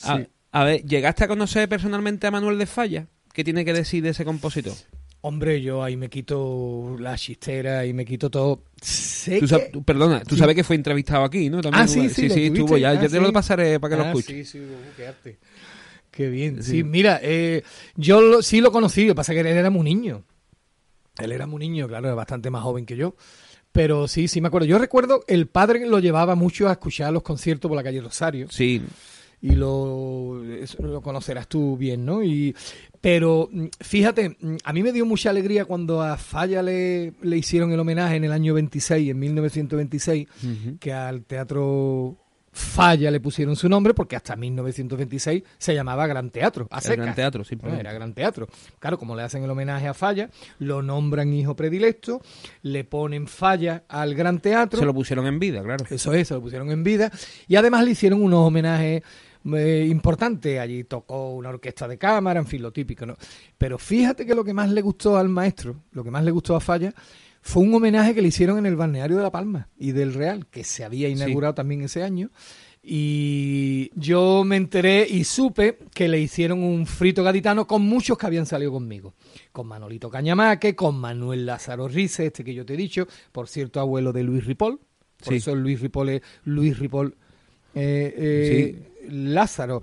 A, Sí. a ver, ¿llegaste a conocer personalmente a Manuel de Falla? ¿Qué tiene que decir de ese compositor? Hombre, yo ahí me quito la chistera y me quito todo. Sé Tú que- perdona, tú Sí. sabes que fue entrevistado aquí, ¿no? También, Ah, sí, sí, sí, estuvo ya. Ah, ya te lo pasaré para que lo Ah, escuches. Sí, sí, qué arte. Qué bien. Sí. Sí, mira, eh, yo lo- sí lo conocí, lo que pasa es que él era muy niño. Él era muy niño, claro, era bastante más joven que yo. Pero sí, sí me acuerdo. Yo recuerdo, el padre lo llevaba mucho a escuchar los conciertos por la calle Rosario. Sí, y lo, conocerás tú bien, ¿no? Y, pero mm, fíjate, mm, a mí me dio mucha alegría cuando a Falla le, le hicieron el homenaje en el año 26, en 1926, que al teatro Falla le pusieron su nombre porque hasta 1926 se llamaba Gran Teatro. A. Gran Teatro, sí, No, era Gran Teatro. Claro, como le hacen el homenaje a Falla, lo nombran hijo predilecto, le ponen Falla al Gran Teatro. Se lo pusieron en vida, claro. Eso es, se lo pusieron en vida. Y además le hicieron unos homenajes eh, importantes. Allí tocó una orquesta de cámara, en fin, lo típico, ¿no? Pero fíjate que lo que más le gustó al maestro, lo que más le gustó a Falla, fue un homenaje que le hicieron en el balneario de La Palma y del Real, que se había inaugurado también ese año. Y yo me enteré y supe que le hicieron un frito gaditano con muchos que habían salido conmigo. Con Manolito Cañamaque, con Manuel Lázaro Rice, este que yo te he dicho, por cierto, abuelo de Luis Ripoll. Por Sí. eso Luis Ripoll es Luis Ripoll eh, eh, Lázaro.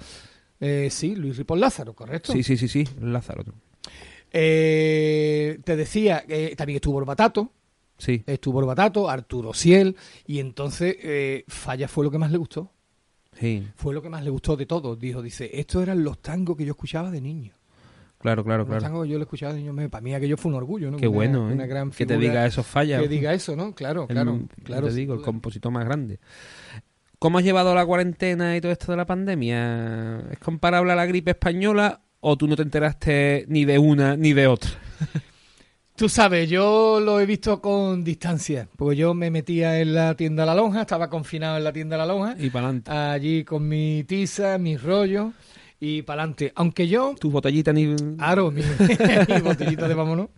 Eh, sí, Luis Ripoll Lázaro, correcto. Sí, sí, sí, sí, Lázaro. Eh, te decía, también estuvo Orbatato, Sí. estuvo Orbatato, Arturo Ciel, y entonces eh, Falla fue lo que más le gustó. Sí, Fue lo que más le gustó de todo. Dijo, dice, estos eran los tangos que yo escuchaba de niño. claro, claro, Los claro. tangos que yo le escuchaba de niño, me- para mí aquello fue un orgullo, ¿no? Qué Una- bueno, ¿eh? una gran que te figura diga eso falla. Que diga eso, ¿no? Claro, El- claro, claro. te digo, el compositor más grande. ¿Cómo has llevado la cuarentena y todo esto de la pandemia? ¿Es comparable a la gripe española o tú no te enteraste ni de una ni de otra? Tú sabes, yo lo he visto con distancia, porque yo me metía en la tienda La Lonja, estaba confinado en la tienda La Lonja, Y para adelante. allí con mi tiza, mis rollos y para adelante. Aunque yo, Tu botellita ni... claro, mi, mi botellita de vámonos.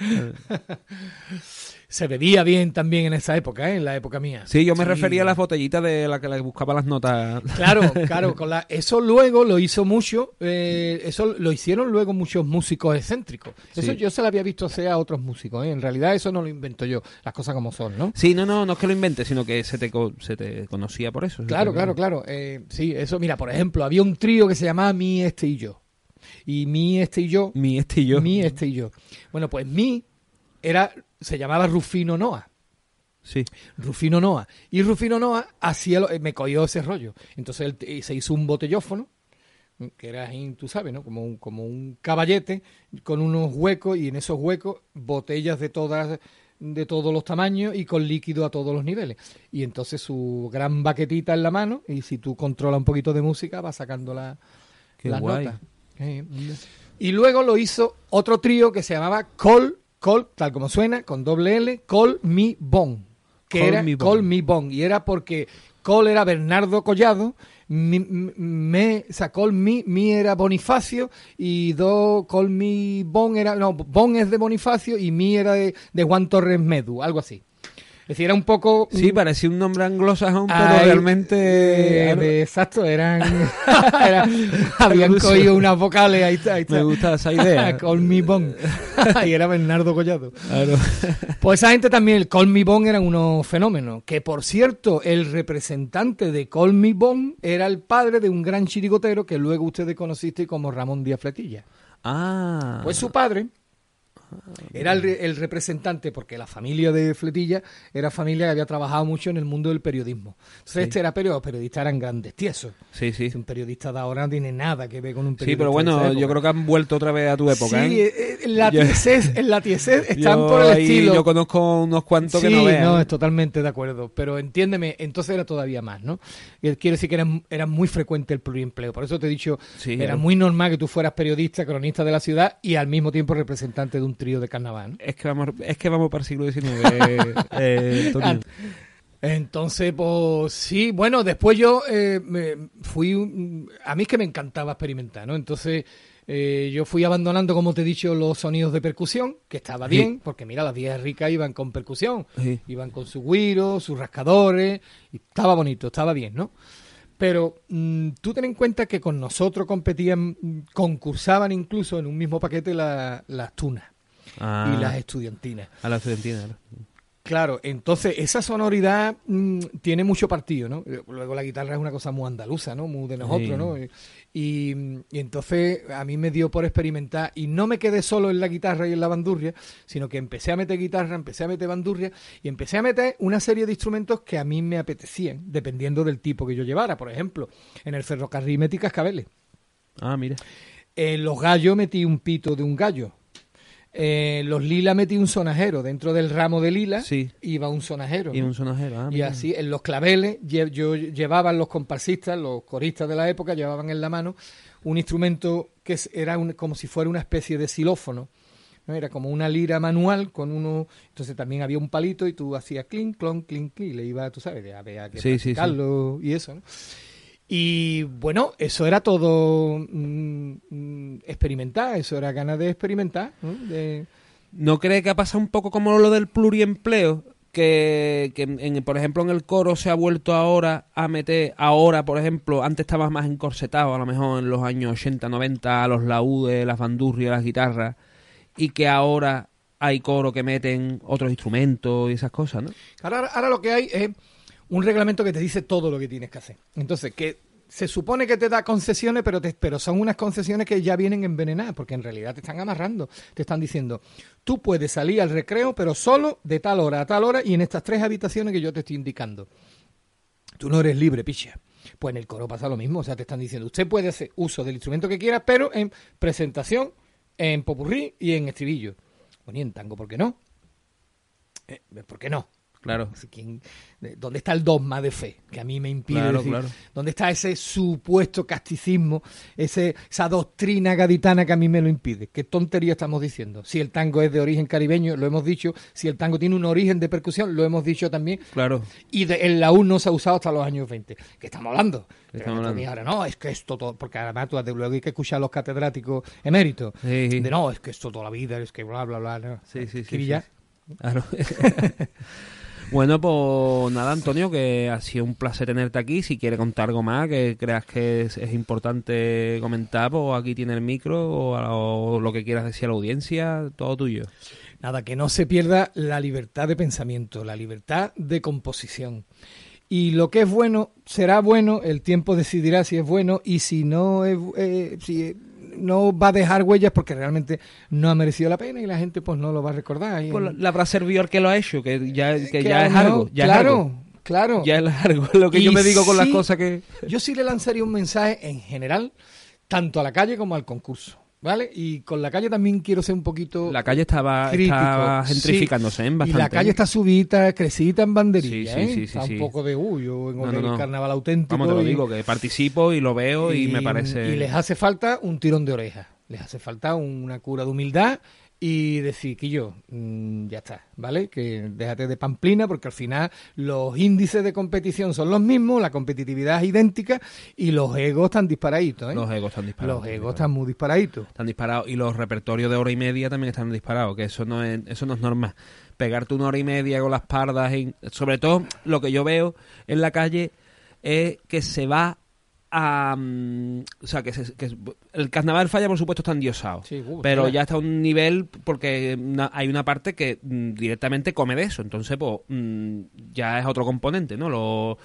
Se bebía bien también en esa época, ¿eh? en la época mía. Sí, yo me refería a las botellitas de la que le buscaba las notas. Claro, claro, con la, eso luego lo hizo mucho, eh, eso lo hicieron luego muchos músicos excéntricos. Eso yo se lo había visto hacer a otros músicos, ¿eh? en realidad eso no lo invento yo, las cosas como son, ¿no? Sí, no, no, no es que lo invente, sino que se te, se te conocía por eso. Claro, claro, claro. Eh, sí, eso, mira, por ejemplo, había un trío que se llamaba Mi, Este y Yo. Y Mi, Este y Yo, Mi este y yo. Mi, Este y Yo. Bueno, pues Mi era, se llamaba Rufino Noa. Sí. Rufino Noa. Y Rufino Noa hacía lo- eh, me cogió ese rollo. Entonces él te- se hizo un botellófono, que era tú sabes, ¿no? Como un, como un caballete con unos huecos y en esos huecos botellas de todas de todos los tamaños y con líquido a todos los niveles. Y entonces su gran baquetita en la mano y si tú controlas un poquito de música vas sacando la, Qué las guay. notas. Eh. Y luego lo hizo otro trío que se llamaba Call, Call, tal como suena, con doble L, Call Me Bon. Que Call era Me Bon. Call Me Bon. Y era porque Call era Bernardo Collado, mi, m- me, o sea, Call Me, Mi era Bonifacio, y do, Call Me Bon era, no, Bon es de Bonifacio y Mi era de, de Juan Torres Medu, algo así. Es decir, era un poco... Sí, parecía un nombre anglosajón, pero realmente... eh, de- exacto, eran, habían cogido unas vocales, ahí está, ahí está. Me gusta esa idea. Call Me Bon. y era Bernardo Collado. Claro. Pues esa gente también, el Call Me Bon eran unos fenómenos. Que por cierto, el representante de Call Me Bon era el padre de un gran chirigotero que luego ustedes conociste como Ramón Díaz Fletilla. Ah. Pues su padre era el, el representante, porque la familia de Fletilla era familia que había trabajado mucho en el mundo del periodismo. Entonces, este era periodista, los periodistas eran grandes tiesos. Sí, sí. Un periodista de ahora no tiene nada que ver con un periodista. Sí, pero bueno, yo creo que han vuelto otra vez a tu época, Sí, ¿eh? eh, eh, en la tiesez, en la tiesez están por el ahí- estilo. Yo conozco unos cuantos que sí, no vean. no, es totalmente de acuerdo. Pero entiéndeme, entonces era todavía más, ¿no? Y Quiere decir que era, era muy frecuente el pluriempleo. Por eso te he dicho, Sí, era claro. muy normal que tú fueras periodista, cronista de la ciudad y al mismo tiempo representante de un trío de carnaval. ¿no? Es que vamos, es que vamos para el siglo XIX, eh, Antonio. Entonces, pues sí, bueno, después yo eh, me fui, un- a mí es que me encantaba experimentar, ¿no? Entonces eh, yo fui abandonando, como te he dicho, los sonidos de percusión, que estaba Sí. bien, porque mira, las viejas ricas iban con percusión, Sí. iban con su guiro, sus rascadores, y estaba bonito, estaba bien, ¿no? Pero mm, tú ten en cuenta que con nosotros competían, mm, concursaban incluso en un mismo paquete la- las tunas Ah, y las estudiantinas. a la estudiantina. claro. Entonces esa sonoridad mm, tiene mucho partido, ¿no? Luego la guitarra es una cosa muy andaluza, ¿no? Muy de nosotros, Sí. ¿no? Y, y entonces a mí me dio por experimentar y no me quedé solo en la guitarra y en la bandurria, sino que empecé a meter guitarra, empecé a meter bandurria y empecé a meter una serie de instrumentos que a mí me apetecían, dependiendo del tipo que yo llevara. Por ejemplo, en el ferrocarril metí cascabeles. Ah, mira. En los gallos metí un pito de un gallo. En los lilas metí un sonajero. Dentro del ramo de lila Sí. iba un sonajero. Y ¿no? un sonajero. Ah, Y mira. así, en los claveles, lle- yo llevaban los comparsistas, los coristas de la época, llevaban en la mano un instrumento que era un- como si fuera una especie de xilófono. ¿no? Era como una lira manual con uno. Entonces también había un palito y tú hacías clink, clon, clink, clink. Y le iba, tú sabes, sí, sí. practicarlo y eso. ¿no? Y bueno, eso era todo mm, mm, experimentar, eso era ganas de experimentar. ¿no? De- ¿No cree que ha pasado un poco como lo del pluriempleo? Que, que en- por ejemplo, en el coro se ha vuelto ahora a meter, ahora, por ejemplo, antes estaba más encorsetado, a lo mejor en los años 80, 90, a los laúdes, las bandurrias, las guitarras, y que ahora hay coro que meten otros instrumentos y esas cosas, ¿no? Ahora, ahora lo que hay es un reglamento que te dice todo lo que tienes que hacer. Entonces, que se supone que te da concesiones, pero, te- pero son unas concesiones que ya vienen envenenadas, porque en realidad te están amarrando. Te están diciendo, tú puedes salir al recreo, pero solo de tal hora a tal hora y en estas tres habitaciones que yo te estoy indicando. Tú no eres libre, picha. Pues en el coro pasa lo mismo. O sea, te están diciendo, usted puede hacer uso del instrumento que quiera, pero en presentación, en popurrí y en estribillo. Bueno, y en tango, ¿por qué no? Eh, ¿Por qué no? Claro. Así, ¿quién- de- ¿Dónde está el dogma de fe? Que a mí me impide Claro, decir, claro. ¿Dónde está ese supuesto casticismo, ese, esa doctrina gaditana que a mí me lo impide? ¿Qué tontería estamos diciendo? Si el tango es de origen caribeño, lo hemos dicho. Si el tango tiene un origen de percusión, lo hemos dicho también. Claro. Y de, el laúd no se ha usado hasta los años 20. ¿Qué estamos hablando? ¿Qué Pero estamos hablando? ahora, no, es que esto todo, porque además tú desde luego hay que escuchar a los catedráticos eméritos. Sí, sí. De no, es que esto toda la vida, es que bla, bla, bla. no. Sí, sí, sí. Sí, sí. Claro. bueno, pues nada, Antonio, que ha sido un placer tenerte aquí. Si quieres contar algo más que creas que es, es importante comentar, pues aquí tiene el micro o, o lo que quieras decir a la audiencia, todo tuyo. Nada, que no se pierda la libertad de pensamiento, la libertad de composición. Y lo que es bueno será bueno, el tiempo decidirá si es bueno y si no es, eh, si no va a dejar huellas porque realmente no ha merecido la pena y la gente pues no lo va a recordar. Y- Pues la- habrá servido al que lo ha hecho, que ya, que que ya es lo algo. Ya es claro, algo. claro. Ya es algo. Lo que yo me digo con las cosas que. Yo sí le lanzaría un mensaje en general, tanto a la calle como al concurso. ¿Vale? Y con la calle también quiero ser un poquito La calle estaba, estaba sí. gentrificándose en Y bastante. la calle está subida, crecida en banderilla, Sí, sí, ¿eh? sí, sí, Está sí. un poco de uy, yo vengo No, no, carnaval auténtico. Vamos, te lo y- digo, que participo y lo veo y, me parece. Y les hace falta un tirón de orejas. Les hace falta una cura de humildad y decir que yo, mm, ya está, ¿vale? Que déjate de pamplina porque al final los índices de competición son los mismos, la competitividad es idéntica y los egos están disparaditos, ¿eh? Los egos están disparados. Los egos están muy disparaditos. Están disparados y los repertorios de hora y media también están disparados, que eso no es, eso no es normal. Pegarte una hora y media con las pardas, y, sobre todo lo que yo veo en la calle es que se va a... mm, o sea, que, se- que el carnaval falla, por supuesto, está endiosado. Sí, uh, pero claro. ya está a un nivel porque una- hay una parte que mm, directamente come de eso. Entonces, pues, mm, ya es otro componente, ¿no? Lo,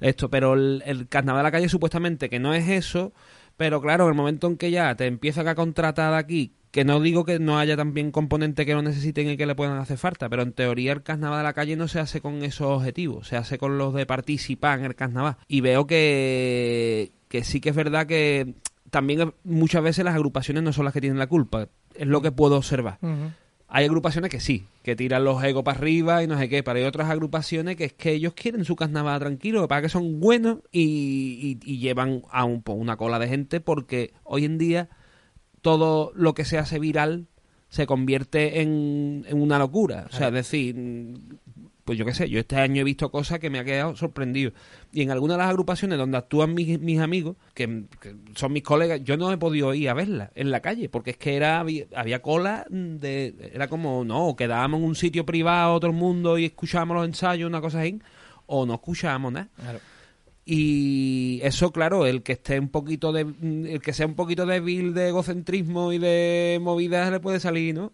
esto, pero el, el carnaval de la calle supuestamente que no es eso, pero claro, en el momento en que ya te empiezan a contratar aquí, que no digo que no haya también componentes que lo necesiten y que le puedan hacer falta, pero en teoría el carnaval de la calle no se hace con esos objetivos, se hace con los de participar en el carnaval. Y veo que, que sí que es verdad que también muchas veces las agrupaciones no son las que tienen la culpa, es lo que puedo observar. Hay agrupaciones que sí, que tiran los egos para arriba y no sé qué, pero hay otras agrupaciones que es que ellos quieren su carnaval tranquilo, para que son buenos y, y- y llevan a un, pues, una cola de gente porque hoy en día todo lo que se hace viral se convierte en, en una locura. O sea, es decir, pues yo qué sé, yo este año he visto cosas que me ha quedado sorprendido. Y en algunas de las agrupaciones donde actúan mis, mis amigos, que, que son mis colegas, yo no he podido ir a verla en la calle, porque es que era había, había cola de... Era como, no, quedábamos en un sitio privado, todo el mundo, y escuchábamos los ensayos, una cosa así, o no escuchábamos nada. Claro. Y eso, claro, el que esté un poquito de, el que sea un poquito débil de egocentrismo y de movidas le puede salir, ¿no?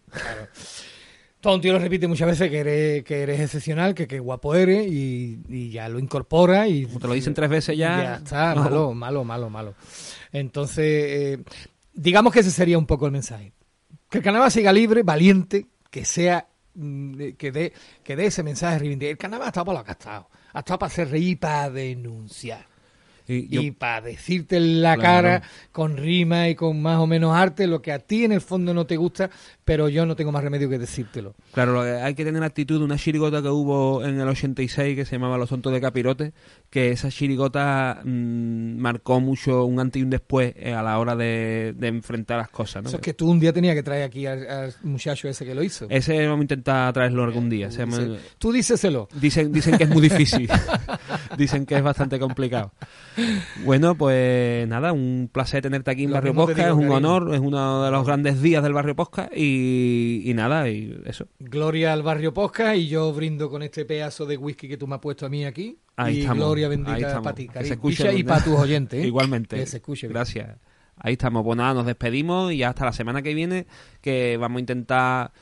Tonti lo repite muchas veces que eres, que eres excepcional, que qué guapo eres y, y ya lo incorpora y Como te lo dicen tres veces ya. ya está, no. malo, malo, malo, malo. Entonces, eh, digamos que ese sería un poco el mensaje. Que el carnaval siga libre, valiente, que sea, mm, que dé, que dé ese mensaje. El carnaval estado para lo que ha estado. Ha estado para hacer reír, para denunciar. Y yo- para decirte en la Claro. cara con rima y con más o menos arte lo que a ti en el fondo no te gusta, pero yo no tengo más remedio que decírtelo. Claro, hay que tener la actitud de una chirigota que hubo en el 86 que se llamaba Los Tontos de Capirote, que esa chirigota mm, marcó mucho un antes y un después eh, a la hora de, de enfrentar las cosas. ¿no? Eso es que tú un día tenías que traer aquí al, muchacho ese que lo hizo. Ese vamos a intentar traerlo algún día. se llama- Dice- Tú díseselo. Dicen, dicen que es muy difícil. dicen que es bastante complicado. Bueno, pues nada, un placer tenerte aquí en Lo Barrio Posca. Es un cariño. honor, es uno de los grandes días del Barrio Posca. Y, y nada, y eso. Gloria al barrio Posca y yo brindo con este pedazo de whisky que tú me has puesto a mí aquí. Ahí y estamos, gloria bendita para ti, Que se escuche y para tus oyentes. ¿eh? Igualmente. Que se escuche bien. Gracias. Ahí estamos. Pues nada, nos despedimos y hasta la semana que viene que vamos a intentar...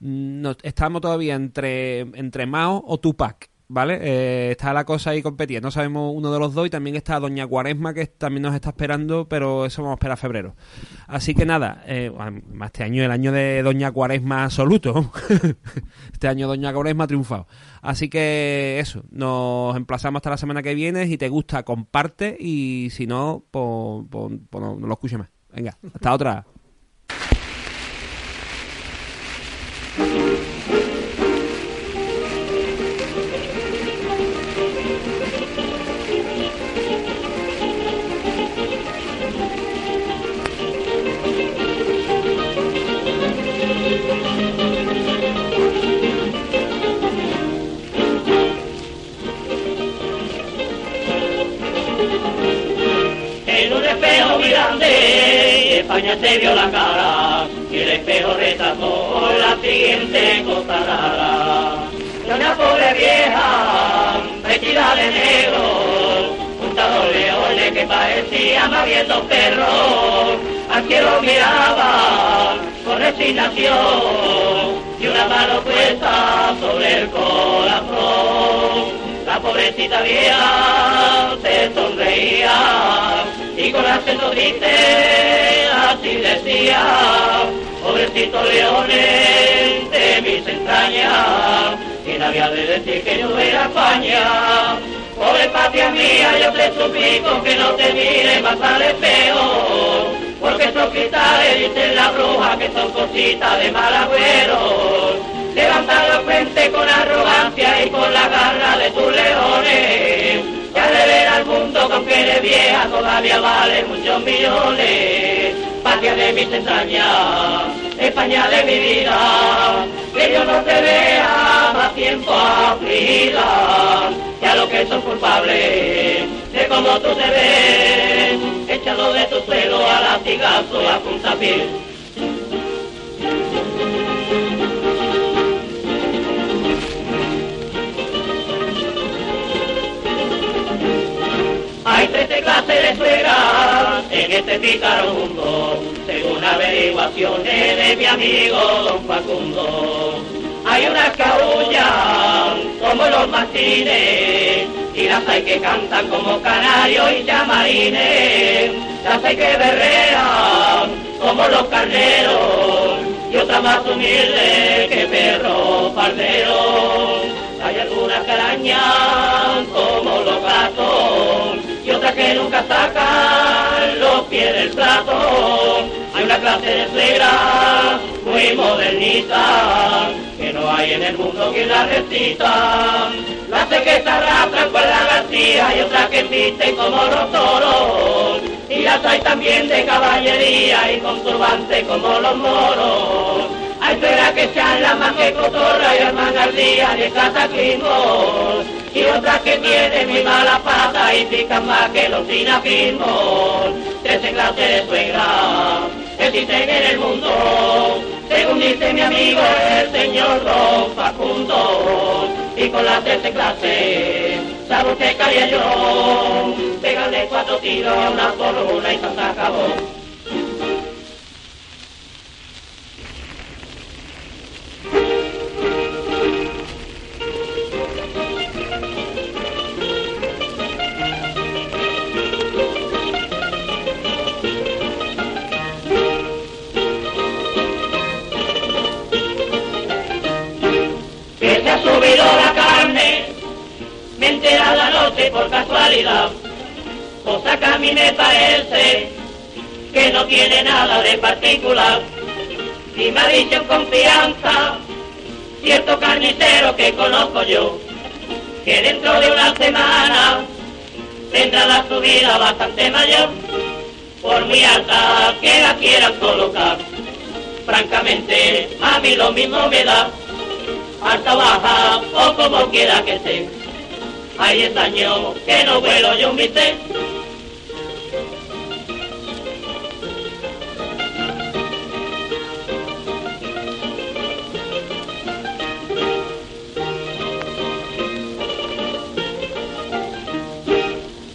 mm, nos- estamos todavía entre, entre Mao o Tupac. ¿Vale? Eh, está la cosa ahí competida. No sabemos uno de los dos y también está Doña Cuaresma que también nos está esperando, pero eso vamos a esperar a febrero. Así que nada, eh, este año el año de Doña Cuaresma absoluto. este año Doña Cuaresma ha triunfado. Así que eso, nos emplazamos hasta la semana que viene. Si te gusta, comparte y si no, pues no, no lo escuches más. Venga, hasta otra. Y una mano puesta sobre el corazón. La pobrecita vieja se sonreía y con acento triste así decía, pobrecito leones de mis entrañas, ¿quién había de decir que yo era España? Pobre patria mía, yo te suplico que no te mires más al espejo, porque estos cristales dicen la bruja que son cositas de mal agüero. Levanta la frente con arrogancia y con la garra de tus leones. Ya de ver al mundo que aunque eres vieja todavía vale muchos millones. Patria de mis entrañas, España de mi vida, que yo no te vea más tiempo afligida. Ya lo que son culpables de cómo tú te ves, de tu suelo a latigazo a puntapié. Hay 13 clases de suegras en este pícaro mundo, según averiguaciones de mi amigo don Facundo. Hay unas que aullan como los mastines, y las hay que cantan como canarios y chamarines. Las hay que berrean como los carneros, y otras más humildes que perros parderos. Hay algunas que arañan como los gatos nunca sacan los pies del plato. Hay una clase de suegra muy modernita que no hay en el mundo quien la recita. De que se arrastran con la garcía y otras que visten como los toros. Y las hay también de caballería y con turbante como los moros. Suegras que charlan más que cotorra y arman al día de cataclismos. Y otras que tienen muy mala pata y pican más que los sinafismos. Trece clases de suegra existen en el mundo. Según dice mi amigo el señor Don Facundo. Y con la trece clase, ¿sabe usted qué haría yo? Pégale cuatro tiros a una columna y se acabó. Llega la noche por casualidad, cosa que a mí me parece que no tiene nada de particular. Y me ha dicho en confianza cierto carnicero que conozco yo, que dentro de una semana tendrá la subida bastante mayor, por muy alta que la quieran colocar. Francamente, a mí lo mismo me da, alta baja o como quiera que esté. 10 años que no vuelo yo mi té.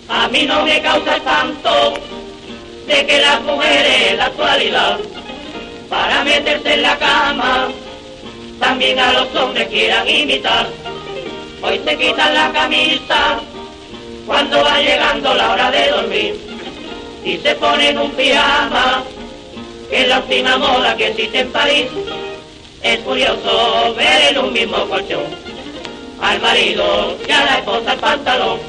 A mí no me causa tanto de que las mujeres en la actualidad, para meterse en la cama, también a los hombres quieran imitar. Hoy se quitan la camisa cuando va llegando la hora de dormir y se ponen un pijama, que es la última moda que existe en París. Es curioso ver en un mismo colchón al marido y a la esposa el pantalón.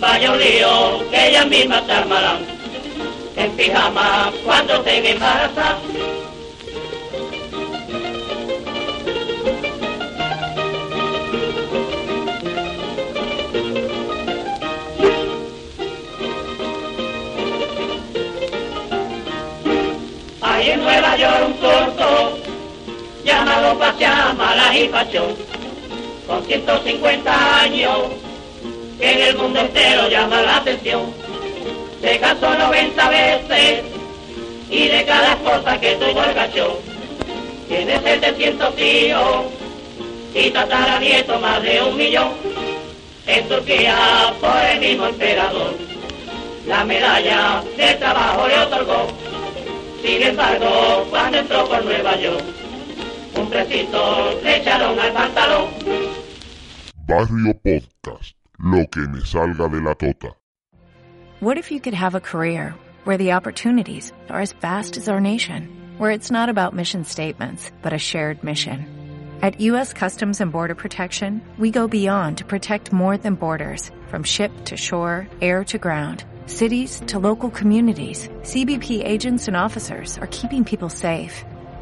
Vaya un lío que ellas mismas se armarán en pijama cuando estén embarazadas. Llamado Pachama la Pachón, con 150 años, que en el mundo entero llama la atención. Se casó 90 veces y de cada esposa que tuvo el gachón, tiene 700 tíos y tataranieto más de un millón. En Turquía por el mismo emperador, la medalla de trabajo le otorgó. Sin embargo, cuando entró por Nueva York, un presito le echaron al pantalón. Barrio Podcast, lo que me salga de la tota. What if you could have a career where the opportunities are as vast as our nation, where it's not about mission statements, but a shared mission? At U.S. Customs and Border Protection, we go beyond to protect more than borders, from ship to shore, air to ground, cities to local communities. CBP agents and officers are keeping people safe.